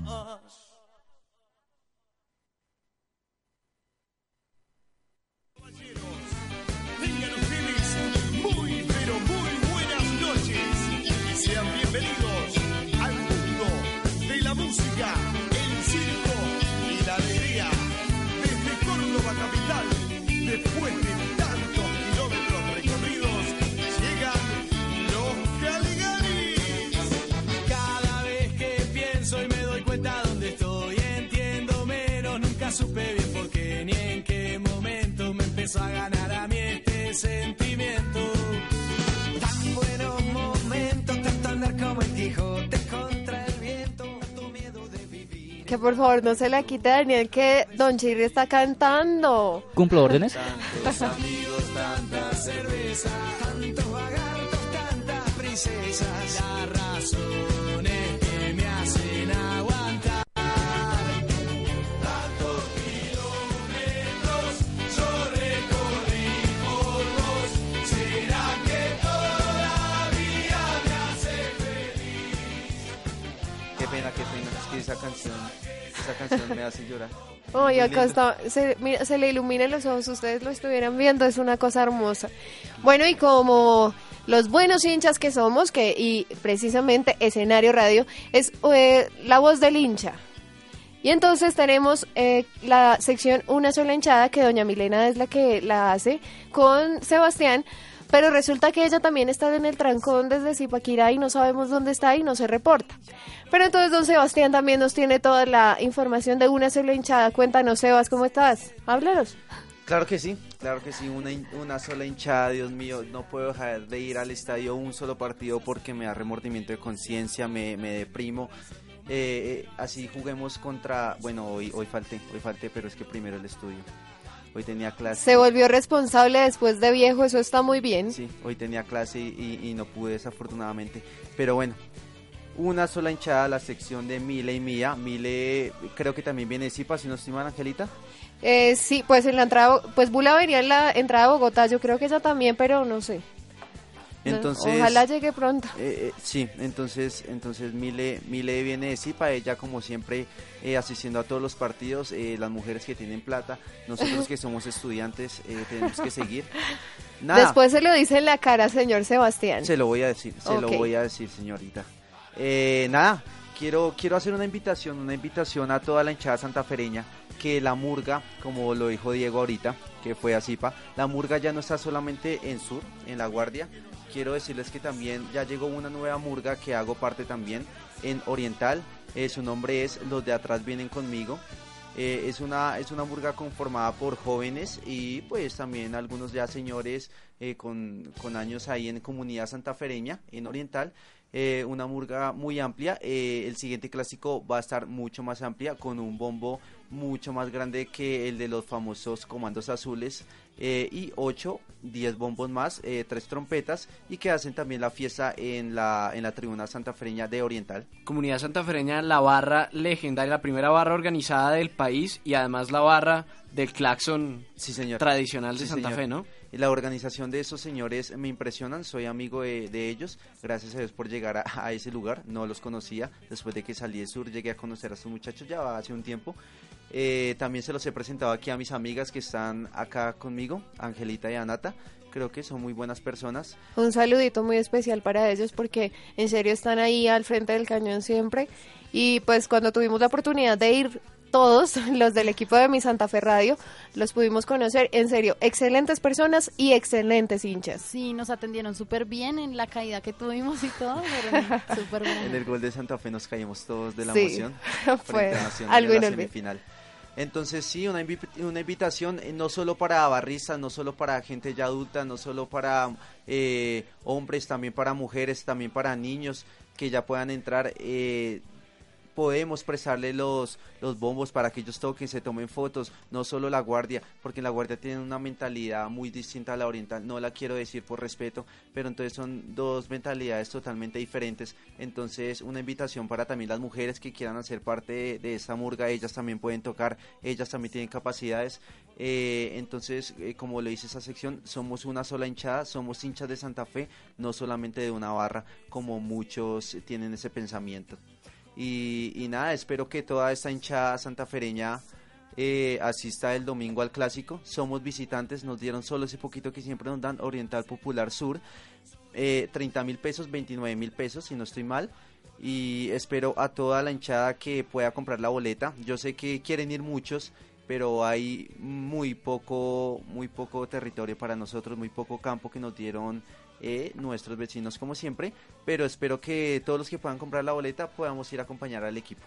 Por favor no se la quite Daniel que Don Chirri está cantando. ¿Cumplo órdenes? Tantos amigos, tanta cerveza, tantos vagartos, tantas princesas, las razones que me hacen aguantar. Tantos kilómetros yo recorrí por vos, ¿será que todavía me hace feliz? Qué pena, qué pena. Es que esa canción, esa canción me hace llorar. Muy acá lindo. está, se, mira, se le iluminan los ojos, ustedes lo estuvieran viendo, es una cosa hermosa. Bueno, y como los buenos hinchas que somos, que y precisamente escenario radio es eh, la voz del hincha. Y entonces tenemos eh, la sección Una sola hinchada, que doña Milena es la que la hace, con Sebastián. Pero resulta que ella también está en el trancón desde Zipaquirá y no sabemos dónde está y no se reporta. Pero entonces don Sebastián también nos tiene toda la información de una sola hinchada. Cuéntanos, Sebas, ¿cómo estás? Háblanos. Claro que sí, claro que sí, una, sola hinchada, Dios mío, no puedo dejar de ir al estadio un solo partido porque me da remordimiento de conciencia, me, me deprimo. Eh, eh, así juguemos contra, bueno, hoy, hoy falté, hoy falté, pero es que primero el estudio. Hoy tenía clase. Se volvió responsable después de viejo, eso está muy bien. Sí, hoy tenía clase y, y no pude desafortunadamente. Pero bueno, una sola hinchada, la sección de Mile y Mía. Mile creo que también viene de Zipa, si no estoy mal, Angelita. Eh, sí, pues en la entrada, pues Bula venía en la entrada a Bogotá, yo creo que ella también, pero no sé. Entonces, Ojalá llegue pronto. Eh, eh, sí, entonces, entonces Mile, Mile viene de Zipa, ella como siempre eh, asistiendo a todos los partidos, eh, las mujeres que tienen plata, nosotros que somos estudiantes eh, tenemos que seguir. Nada, Después se lo dice en la cara, señor Sebastián. se lo voy a decir, se lo voy a decir, señorita. Eh, nada, quiero, quiero hacer una invitación, una invitación a toda la hinchada santafereña, que la murga, como lo dijo Diego ahorita, que fue a Zipa, la murga ya no está solamente en Sur, en La Guardia, quiero decirles que también ya llegó una nueva murga que hago parte también en Oriental, Eh, su nombre es Los de atrás vienen conmigo, eh, es, una, es una murga conformada por jóvenes y pues también algunos ya señores eh, con, con años ahí en comunidad santafereña, en Oriental. Eh, una murga muy amplia. eh, el siguiente clásico va a estar mucho más amplia con un bombo mucho más grande que el de los famosos comandos azules eh, y 8, 10 bombos más, eh, tres trompetas y que hacen también la fiesta en la, en la tribuna santafereña de Oriental. Comunidad santafereña, la barra legendaria, la primera barra organizada del país y además la barra del claxon Sí, señor. tradicional de Sí, Santa señor. Fe, ¿no? La organización de esos señores me impresionan, soy amigo de, de ellos, gracias a Dios por llegar a, ese lugar, no los conocía, después de que salí del sur llegué a conocer a estos muchachos ya hace un tiempo. Eh, también se los he presentado aquí a mis amigas que están acá conmigo, Angelita y Anata, creo que son muy buenas personas. Un saludito muy especial para ellos porque en serio están ahí al frente del cañón siempre. Y pues cuando tuvimos la oportunidad de ir todos los del equipo de mi Santa Fe Radio, los pudimos conocer. En serio, excelentes personas y excelentes hinchas. Sí, nos atendieron súper bien en la caída que tuvimos y todo, pero súper bien. En el gol de Santa Fe nos caímos todos de la Sí, emoción. fue frente a Nacional algo en la semifinal. Entonces sí, una, invi- una invitación eh, no solo para barristas, no solo para gente ya adulta, no solo para eh, hombres, también para mujeres, también para niños que ya puedan entrar. eh, podemos prestarle los, los bombos para que ellos toquen, se tomen fotos, no solo la guardia, porque la guardia tiene una mentalidad muy distinta a la oriental, no la quiero decir por respeto, pero entonces son dos mentalidades totalmente diferentes, entonces una invitación para también las mujeres que quieran hacer parte de, esta murga, ellas también pueden tocar, ellas también tienen capacidades, eh, entonces eh, como le dice esa sección, somos una sola hinchada, somos hinchas de Santa Fe, no solamente de una barra, como muchos tienen ese pensamiento. Y, nada, espero que toda esta hinchada santafereña eh, asista el domingo al clásico. Somos visitantes, nos dieron solo ese poquito que siempre nos dan, Oriental Popular Sur. Eh, 30 mil pesos, 29 mil pesos, si no estoy mal. Y espero a toda la hinchada que pueda comprar la boleta. Yo sé que quieren ir muchos, pero hay muy poco, muy poco territorio para nosotros, muy poco campo que nos dieron eh, nuestros vecinos como siempre, pero espero que todos los que puedan comprar la boleta podamos ir a acompañar al equipo.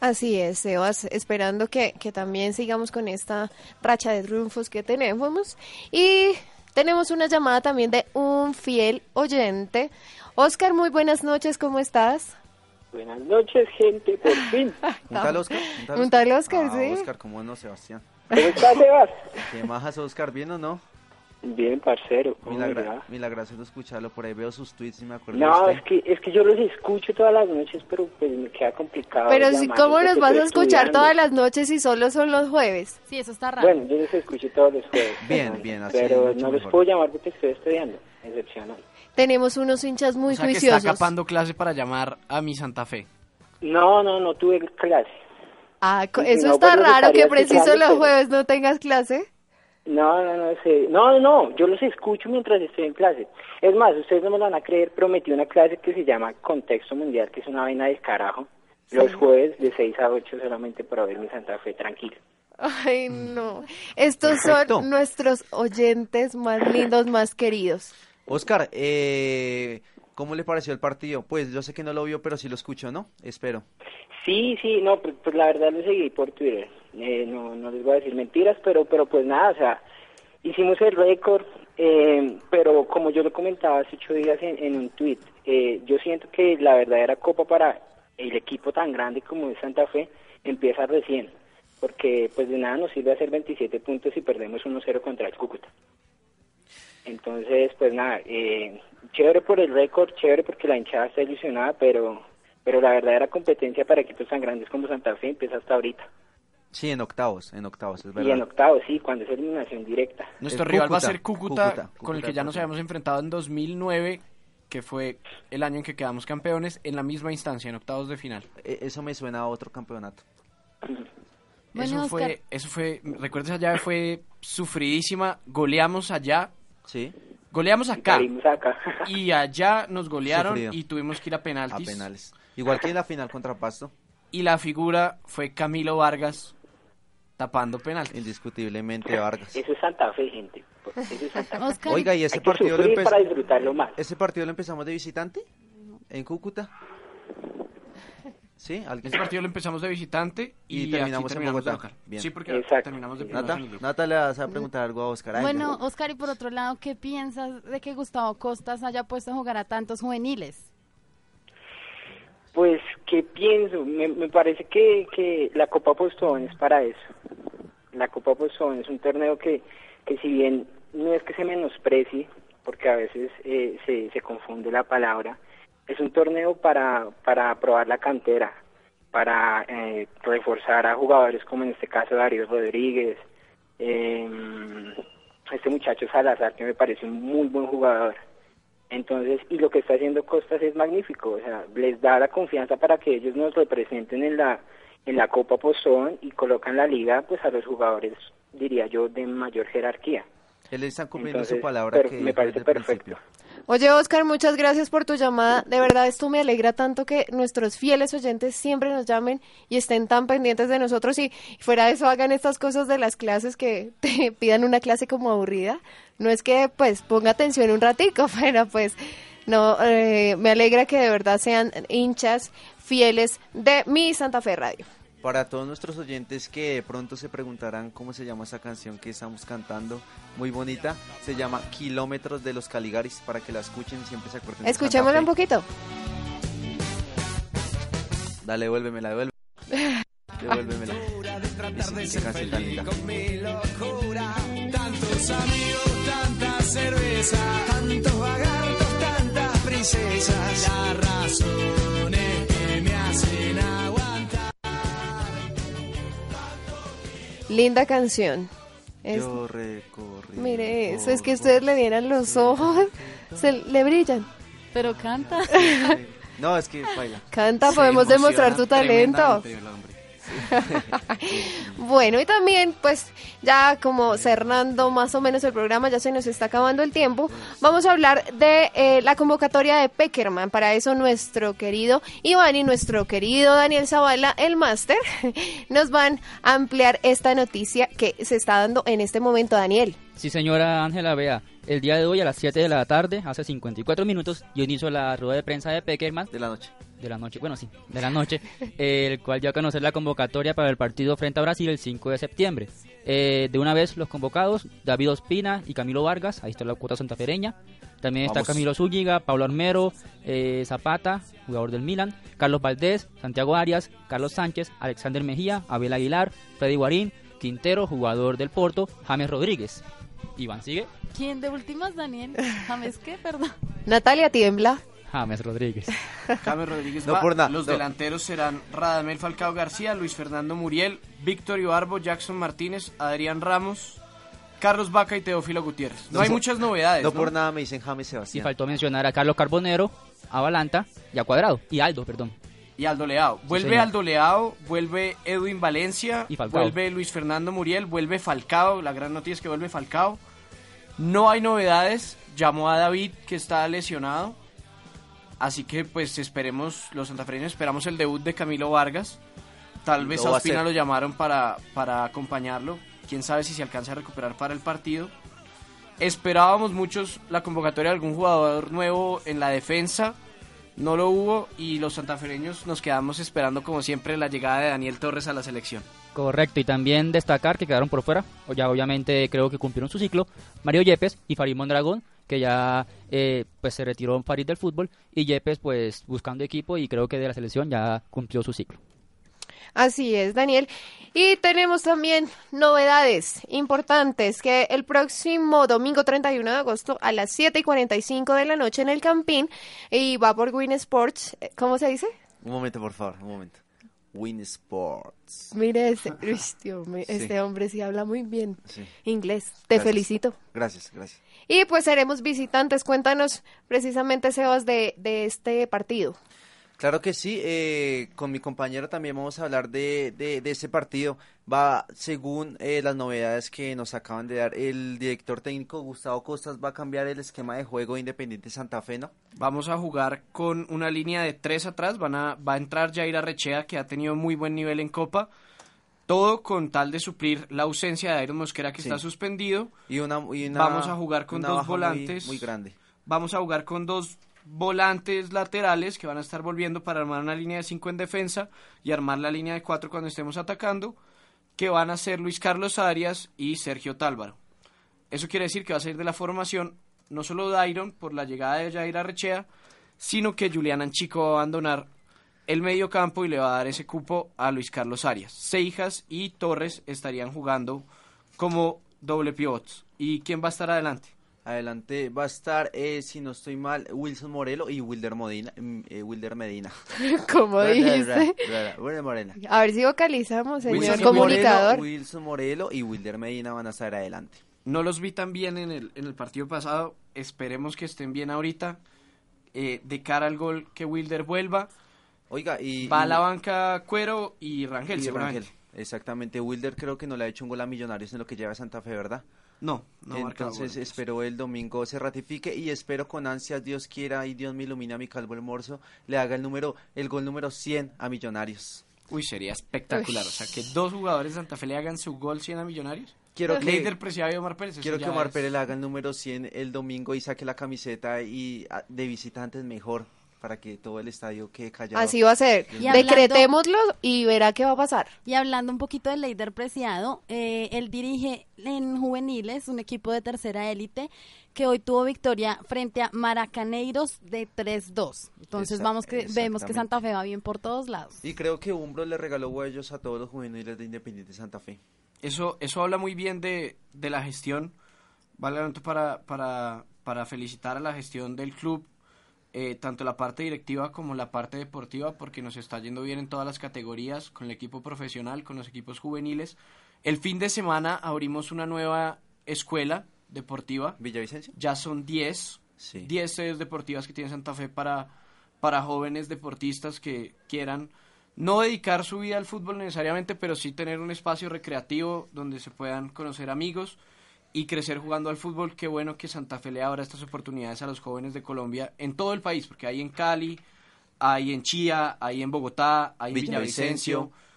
Así es, Sebas, esperando que, que también sigamos con esta racha de triunfos que tenemos. Y tenemos una llamada también de un fiel oyente. Oscar, muy buenas noches, ¿cómo estás? Buenas noches, gente, por fin. ¿Un tal Oscar? Un tal Oscar, Ah, sí. Oscar, ¿cómo no, Sebastián? ¿Cómo estás, Sebas? ¿Qué majas, Oscar? ¿Bien o no? Bien, parcero. ¿cómo Milagra- milagroso escucharlo, por ahí veo sus tweets y me acuerdo No, de es que, es que yo los escucho todas las noches, pero pues me queda complicado. Pero si, ¿cómo nos vas a escuchar todas las noches y solo son los jueves? Sí, eso está raro. Bueno, yo los escucho todos los jueves. Bien, bien, así es Pero mucho no los mejor. puedo llamar porque estoy estudiando. Excepcional. Tenemos unos hinchas muy o sea que está juiciosos. capando clase para llamar a mi Santa Fe. No, no, no tuve clase. Ah, si eso no, está pues, raro que preciso los jueves no tengas clase. No, no, no, sé. no, no, yo los escucho mientras estoy en clase. Es más, ustedes no me lo van a creer, prometí una clase que se llama Contexto Mundial, que es una vaina del carajo. los jueves de 6 a 8 solamente para ver mi Santa Fe tranquilo. Ay, no. Estos Perfecto. son nuestros oyentes más lindos, más queridos. Oscar, eh, ¿cómo le pareció el partido? Pues yo sé que no lo vio, pero sí lo escuchó, ¿no? Espero. Sí, sí, no, pues, pues la verdad lo seguí por Twitter. Eh, no, no les voy a decir mentiras, pero, pero pues nada, o sea, hicimos el récord, eh, pero como yo lo comentaba hace ocho días en, en un tweet, eh, yo siento que la verdadera copa para el equipo tan grande como es Santa Fe empieza recién, porque pues de nada nos sirve hacer 27 puntos si perdemos 1-0 contra el Cúcuta. Entonces, pues nada, eh, chévere por el récord, chévere porque la hinchada está ilusionada, pero, pero la verdadera competencia para equipos tan grandes como Santa Fe empieza hasta ahorita. Sí, en octavos, en octavos, es Y verdad. en octavos, sí, cuando es eliminación directa. Nuestro rival va a ser Cúcuta, Cúcuta, con el que ya nos habíamos enfrentado en 2009, que fue el año en que quedamos campeones, en la misma instancia, en octavos de final. E- Eso me suena a otro campeonato. Bueno, eso fue, Oscar. eso fue, recuerdas esa llave fue sufridísima, goleamos allá, Sí. goleamos acá, Salimos acá. y allá nos golearon Sufrido. y tuvimos que ir a A penaltis. penales. Igual que en la final contra Pasto, Y la figura fue Camilo Vargas tapando penaltis. indiscutiblemente Vargas. Eso es Santa Fe, gente. Eso es Santa Fe. Oscar, Oiga, ¿y ese Hay que partido lo empe- para disfrutarlo más. ¿Ese partido lo empezamos de visitante? ¿En Cúcuta? ¿Sí? ¿Alguien? Este partido lo empezamos de visitante y, Y aquí terminamos en de Bogotá. Bien. Sí, porque Exacto. terminamos de Nata, en. Nata, le vas a preguntar algo a Oscar. Ay, bueno, no. Oscar, y por otro lado, ¿qué piensas de que Gustavo Costas haya puesto a jugar a tantos juveniles? Pues, ¿qué pienso? Me, parece que, la Copa Postobón es para eso. La Copa Postobón es un torneo que, que si bien no es que se menosprecie, porque a veces eh, se, se confunde la palabra, es un torneo para, para probar la cantera, para eh, reforzar a jugadores como en este caso Darío Rodríguez, eh, este muchacho Salazar que me parece un muy buen jugador. Entonces, y lo que está haciendo Costas es magnífico, o sea, les da la confianza para que ellos nos representen en la en la Copa Postón y colocan la liga pues a los jugadores, diría yo, de mayor jerarquía. Él está cumpliendo Entonces, su palabra que me parece perfecto. principio. Oye, Oscar, muchas gracias por tu llamada. De verdad, esto me alegra tanto que nuestros fieles oyentes siempre nos llamen y estén tan pendientes de nosotros y fuera de eso hagan estas cosas de las clases que te pidan una clase como aburrida. No es que pues ponga atención un ratico, pero pues no, eh, me alegra que de verdad sean hinchas fieles de mi Santa Fe Radio. Para todos nuestros oyentes que de pronto se preguntarán cómo se llama esa canción que estamos cantando, muy bonita, se llama Kilómetros de los Caligaris, para que la escuchen siempre se acuerden. Escuchémosla un poquito. Dale, devuélvemela, devuélvemela. Devuélvemela. Esa- esa canción tan linda. Linda canción. Es- Yo recorrí. mire eso, es que ustedes le dieran los ojos, se le brillan. Pero canta. No, es que baila. Canta, Se podemos demostrar tu talento. Bueno, y también, pues, ya como cerrando más o menos el programa, ya se nos está acabando el tiempo, vamos a hablar de eh, la convocatoria de Peckerman. Para eso, nuestro querido Iván y nuestro querido Daniel Zavala, el máster, nos van a ampliar esta noticia que se está dando en este momento, Daniel. Sí, señora Ángela, vea, el día de hoy a las 7 de la tarde, hace 54 minutos, dio inicio la rueda de prensa de Peckerman. De la noche. De la noche, bueno, sí, de la noche, el cual dio a conocer la convocatoria para el partido frente a Brasil el 5 de septiembre. Eh, de una vez los convocados, David Ospina y Camilo Vargas, ahí está la cuota santafereña. También está Vamos. Camilo Zúñiga, Pablo Armero, eh, Zapata, jugador del Milan, Carlos Valdés, Santiago Arias, Carlos Sánchez, Alexander Mejía, Abel Aguilar, Freddy Guarín, Quintero, jugador del Porto, James Rodríguez. Iván sigue, ¿Quién de últimas, Daniel? ¿James qué? Perdón. Natalia tiembla. James Rodríguez. James Rodríguez No va. por nada, Los no. delanteros serán Radamel Falcao García, Luis Fernando Muriel, Víctor Ibarbo, Jackson Martínez, Adrián Ramos, Carlos Vaca y Teófilo Gutiérrez. No, hay muchas novedades. No ¿no? por nada me dicen James Y Sebastián. faltó mencionar a Carlos Carbonero, a Balanta y a Cuadrado. Y Aldo, perdón. Y Aldo Leao. Vuelve señor. Aldo Leao, vuelve Edwin Valencia, Y vuelve Luis Fernando Muriel, vuelve Falcao. La gran noticia es que vuelve Falcao. No hay novedades. Llamó a David, que está lesionado. Así que pues esperemos, los santafereños esperamos el debut de Camilo Vargas. Tal vez Lo a. Ospina lo llamaron para, para acompañarlo. Quién sabe si se alcanza a recuperar para el partido. Esperábamos muchos la convocatoria de algún jugador nuevo en la defensa. No lo hubo y los santafereños nos quedamos esperando como siempre la llegada de Daniel Torres a la selección. Correcto, y también destacar que quedaron por fuera, o ya obviamente creo que cumplieron su ciclo, Mario Yepes y Farid Mondragón, que ya eh, pues se retiró Farid del fútbol, y Yepes pues buscando equipo y creo que de la selección ya cumplió su ciclo. Así es, Daniel. Y tenemos también novedades importantes que el próximo domingo 31 de agosto a las 7 y 45 de la noche en el Campín y va por Win Sports. eh, ¿Cómo se dice? Un momento, por favor, un momento. Win Sports. Mire, ese, Dios Sí. este hombre sí habla muy bien Sí. inglés. Te Gracias. felicito. Gracias, gracias. Y pues seremos visitantes. Cuéntanos precisamente, Sebas, de, de este partido. Claro que sí, eh, con mi compañero también vamos a hablar de, de, de este partido. Va, según eh, las novedades que nos acaban de dar, el director técnico Gustavo Costas va a cambiar el esquema de juego de Independiente Santa Fe, ¿no? Vamos a jugar con una línea de tres atrás. Van a, va a entrar Jair Arrechea, que ha tenido muy buen nivel en Copa. Todo con tal de suplir la ausencia de Iron Mosquera, que Sí. está suspendido. Y una, y una- Vamos a jugar con dos muy- volantes. muy grande. Vamos a jugar con dos volantes laterales que van a estar volviendo para armar una línea de cinco en defensa y armar la línea de cuatro cuando estemos atacando, que van a ser Luis Carlos Arias y Sergio Tálvaro. Eso quiere decir que va a salir de la formación no solo Dairon por la llegada de Jair Arrechea, sino que Julián Anchico va a abandonar el medio campo y le va a dar ese cupo a Luis Carlos Arias. Seijas y Torres estarían jugando como doble pivots. ¿Y quién va a estar adelante? Adelante va a estar, eh, si no estoy mal, Wilson Morelo y Wilder Modina, mm, eh, Wilder Medina. ¿Cómo dijiste? Wilder Morena. A ver si vocalizamos, señor Wilson comunicador. Morelo, Wilson Morelo y Wilder Medina van a estar adelante. No los vi tan bien en el, en el partido pasado. Esperemos que estén bien ahorita. Eh, de cara al gol que Wilder vuelva. Oiga, y... Va a la banca Cuero y Rangel, y seguramente. Rangel, Exactamente, Wilder creo que no le ha hecho un gol a Millonarios en lo que lleva Santa Fe, ¿verdad? No, no Entonces espero el domingo se ratifique y espero con ansias, Dios quiera y Dios me ilumine a mi calvo el morso, le haga el número, el gol número 100 a Millonarios. Uy, sería espectacular. O sea, que dos jugadores de Santa Fe le hagan su gol 100 a Millonarios. Quiero que, Leider Preciado y Omar Pérez. quiero que Omar es- Pérez le haga el número 100 el domingo y saque la camiseta y ah, de visitantes mejor para que todo el estadio quede callado. Así va a ser. Y hablando- Decretémoslo y verá qué va a pasar. Y hablando un poquito de Leider Preciado, eh, él dirige en juveniles un equipo de tercera élite que hoy tuvo victoria frente a Maracaneiros de 3-2. Entonces vamos que vemos que. Santa Fe va bien por todos lados. Y creo que Umbro le regaló huellos a todos los juveniles de Independiente Santa Fe. Eso, eso habla muy bien de, de la gestión. Vale tanto para, para, para felicitar a la gestión del club, eh, tanto la parte directiva como la parte deportiva, porque nos está yendo bien en todas las categorías, con el equipo profesional, con los equipos juveniles. El fin de semana abrimos una nueva escuela deportiva. ¿Villavicencio? Ya son 10. 10 sedes deportivas que tiene Santa Fe para, para jóvenes deportistas que quieran no dedicar su vida al fútbol necesariamente, pero sí tener un espacio recreativo donde se puedan conocer amigos y crecer jugando al fútbol. Qué bueno que Santa Fe le abra estas oportunidades a los jóvenes de Colombia en todo el país, porque hay en Cali, hay en Chía, hay en Bogotá, hay en Villavicencio. Villavicencio.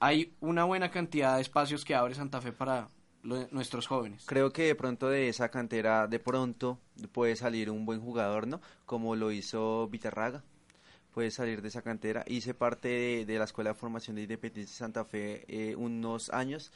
Hay una buena cantidad de espacios que abre Santa Fe para lo- nuestros jóvenes. Creo que de pronto de esa cantera, de pronto puede salir un buen jugador, ¿no? Como lo hizo Vitarraga. Puede salir de esa cantera. Hice parte de, de la Escuela de Formación de Independencia de Santa Fe eh, unos años,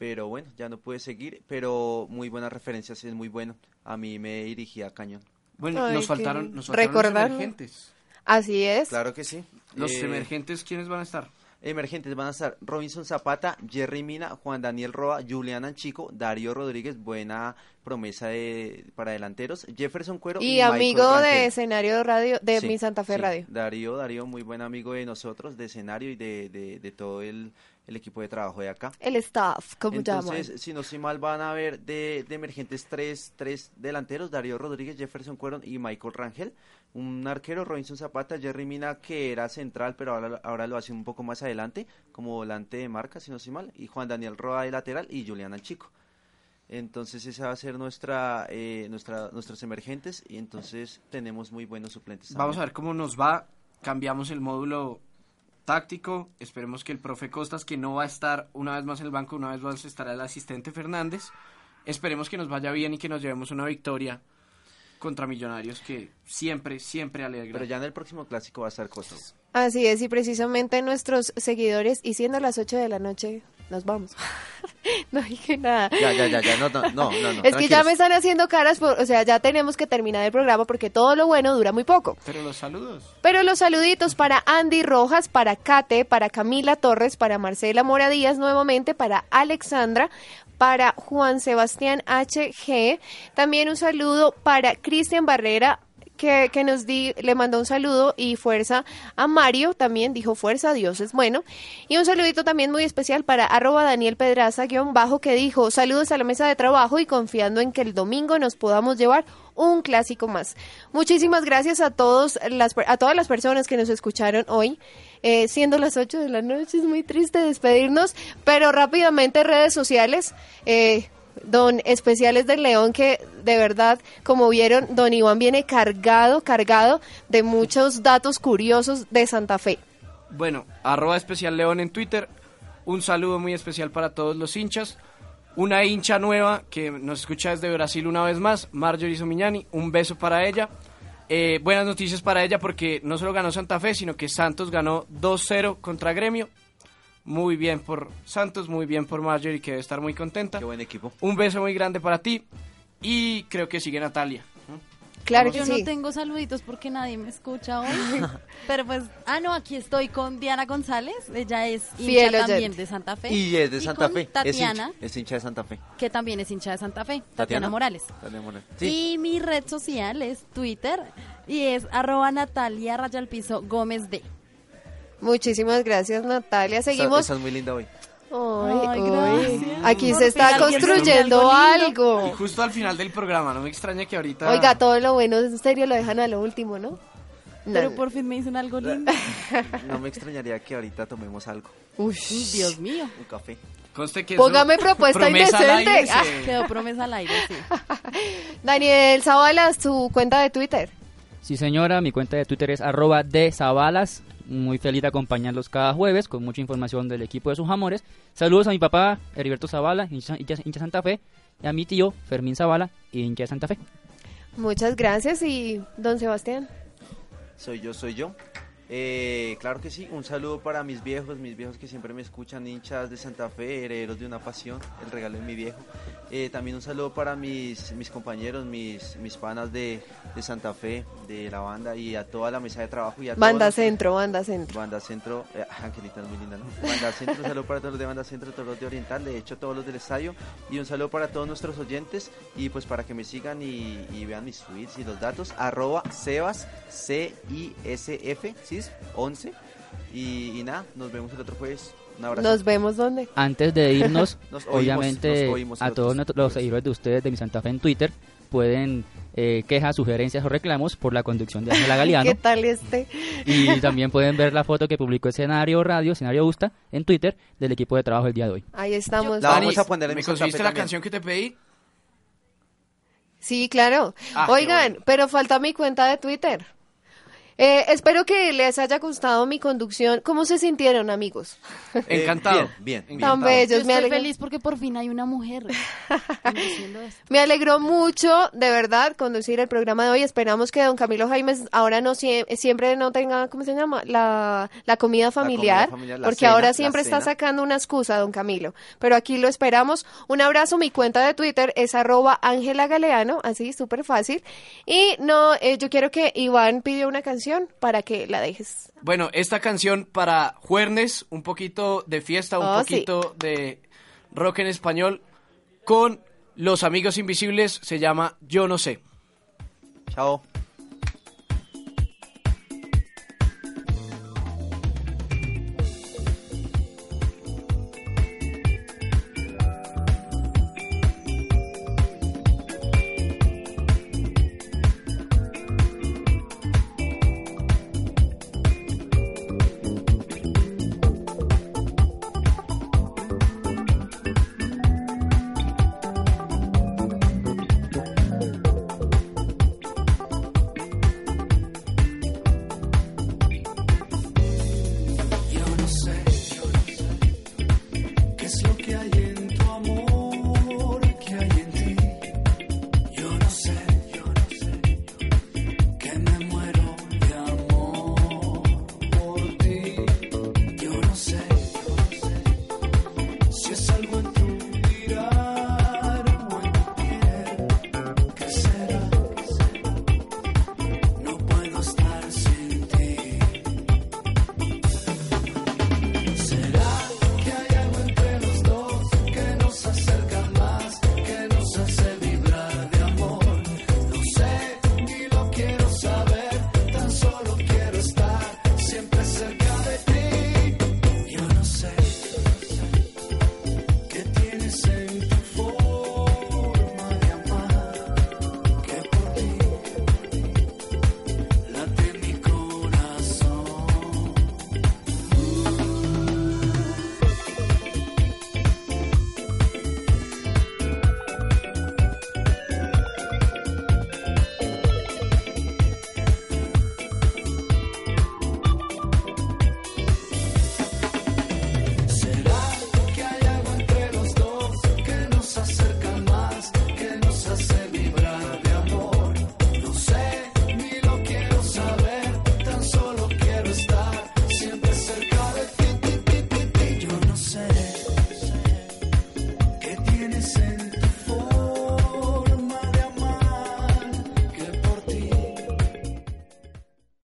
pero bueno, ya no pude seguir. Pero muy buenas referencias, es muy bueno. A mí me dirigía a Cañón. Bueno, Ay, nos faltaron, nos faltaron los emergentes. Así es. Claro que sí. Los Eh, emergentes, ¿quiénes van a estar? Emergentes van a estar Robinson Zapata, Jerry Mina, Juan Daniel Roa, Julián Anchico, Darío Rodríguez, buena promesa de, para delanteros, Jefferson Cuero Y Michael amigo de Rangel. escenario radio de Sí, mi Santa Fe sí, Radio. Darío, Darío, muy buen amigo de nosotros, de escenario y de, de, de todo el, el equipo de trabajo de acá. El staff, como Entonces, llaman. si no estoy mal, van a ver de, de emergentes tres, tres delanteros, Darío Rodríguez, Jefferson Cuero y Michael Rangel. Un arquero, Robinson Zapata, Jerry Mina, que era central, pero ahora, ahora lo hace un poco más adelante, como volante de marca, si no estoy mal. Y Juan Daniel Roa de lateral y Julián Chico. Entonces esa va a ser nuestra, eh, nuestra, nuestros emergentes y entonces tenemos muy buenos suplentes. Vamos a ver cómo nos va. Cambiamos el módulo táctico. Esperemos que el profe Costas, que no va a estar una vez más en el banco, una vez más estará el asistente Fernández. Esperemos que nos vaya bien y que nos llevemos una victoria contra Millonarios que siempre, siempre alegra. Pero ya en el próximo clásico va a estar cosas. Así es, y precisamente nuestros seguidores, y siendo las 8 de la noche, nos vamos. no dije nada. Ya, ya, ya, ya, no, no, no, no, no, es que ya me están haciendo caras, por- o sea, ya tenemos que terminar el programa porque todo lo bueno dura muy poco. Pero los saludos. Pero los saluditos para Andy Rojas, para Kate, para Camila Torres, para Marcela Mora Díaz nuevamente, para Alexandra, para Juan Sebastián HG. También un saludo para Cristian Barrera. Que, nos di, le mandó un saludo y fuerza a Mario, también dijo fuerza, Dios es bueno. Y un saludito también muy especial para arroba Daniel Pedraza, guion bajo, que dijo saludos a la mesa de trabajo y confiando en que el domingo nos podamos llevar un clásico más. Muchísimas gracias a todos las a todas las personas que nos escucharon hoy. Eh, siendo las 8 de la noche es muy triste despedirnos, pero rápidamente redes sociales. Eh, Don Especiales del León, que de verdad, como vieron, Don Iván viene cargado, cargado de muchos datos curiosos de Santa Fe. Bueno, arroba especial León en Twitter. Un saludo muy especial para todos los hinchas. Una hincha nueva que nos escucha desde Brasil una vez más, Marjorie Somiñani. Un beso para ella. Eh, buenas noticias para ella porque no solo ganó Santa Fe, sino que Santos ganó 2-0 contra Gremio. Muy bien por Santos, muy bien por Marjorie, que debe estar muy contenta. Qué buen equipo. Un beso muy grande para ti. Y creo que sigue Natalia. Claro Yo no tengo saluditos porque nadie me escucha hoy. Pero pues, ah, no, aquí estoy con Diana González. Ella es hincha Fiel también oyente. de Santa Fe. Y es de Santa con Fe. Es Tatiana, hincha, es hincha de Santa Fe. que también es hincha de Santa Fe. Tatiana, ¿Tatiana? Morales. Tatiana Morales. Sí. Y mi red social es Twitter y es arroba Natalia Rayalpizo Gómez D. Muchísimas gracias, Natalia. Seguimos. esa es muy linda hoy. Ay, Ay, gracias. Aquí se está construyendo algo algo. Y justo al final del programa, no me extraña que ahorita... Oiga, todo lo bueno en serio lo dejan a lo último, ¿no? Pero No. por fin me dicen algo lindo. No me extrañaría que ahorita tomemos algo. Uy, Dios mío. Un café. Conste que eso- Póngame propuesta promesa al indecente. Quedó promesa al aire, sí. Daniel Zavala, su cuenta de Twitter. Sí, señora, mi cuenta de Twitter es arroba de Zabalas. Muy feliz de acompañarlos cada jueves con mucha información del equipo de sus amores. Saludos a mi papá, Heriberto Zavala, hincha, hincha, hincha Santa Fe, y a mi tío, Fermín Zavala, hincha de Santa Fe. Muchas gracias y don Sebastián. Soy yo, soy yo. Eh, claro que sí, un saludo para mis viejos, mis viejos que siempre me escuchan, hinchas de Santa Fe, herederos de una pasión, el regalo de mi viejo. Eh, también un saludo para mis, mis compañeros, mis, mis panas de, de Santa Fe, de la banda y a toda la mesa de trabajo. Y a Banda Centro, Banda Centro. Banda Centro, eh, Angelita es muy linda, ¿no? Banda Centro, un saludo para todos los de Banda Centro, todos los de Oriental, de hecho todos los del estadio, y un saludo para todos nuestros oyentes, y pues para que me sigan y, y vean mis tweets y los datos, arroba Sebas, C-I-S-F, ¿sí? 11, y, y nada, nos vemos el otro jueves, un abrazo. Nos vemos dónde. Antes de irnos, Nos oímos, obviamente, nos oímos a el todos los seguidores de ustedes de mi Santa Fe en Twitter pueden eh, quejas, sugerencias o reclamos por la conducción de Ángela Galeano. ¿Qué tal este? Y también pueden ver la foto que publicó Escenario Radio, Escenario Busta, en Twitter del equipo de trabajo del día de hoy. Ahí estamos. La vamos a poner en ¿Me conseguiste la también. canción que te pedí? Sí, claro. Ah, Oigan, bueno. pero falta mi cuenta de Twitter. Eh, espero que les haya gustado mi conducción. ¿Cómo se sintieron, amigos? Eh, Encantado. bien, bien. Tan Yo bellos, me estoy alegro. feliz porque por fin hay una mujer. Me alegró mucho, de verdad, conducir el programa de hoy. Esperamos que don Camilo Jaimes ahora no sie- siempre no tenga, ¿cómo se llama? La, la comida familiar, familiar, la porque cena, ahora siempre está sacando una excusa, don Camilo. Pero aquí lo esperamos. Un abrazo, mi cuenta de Twitter es arroba Ángela Galeano, así, súper fácil. Y no, eh, yo quiero que Iván pidió una canción para que la dejes. Bueno, esta canción para Juernes, un poquito de fiesta, un Oh, sí. poquito de rock en español, con Los Amigos Invisibles, se llama Yo No Sé. Chao.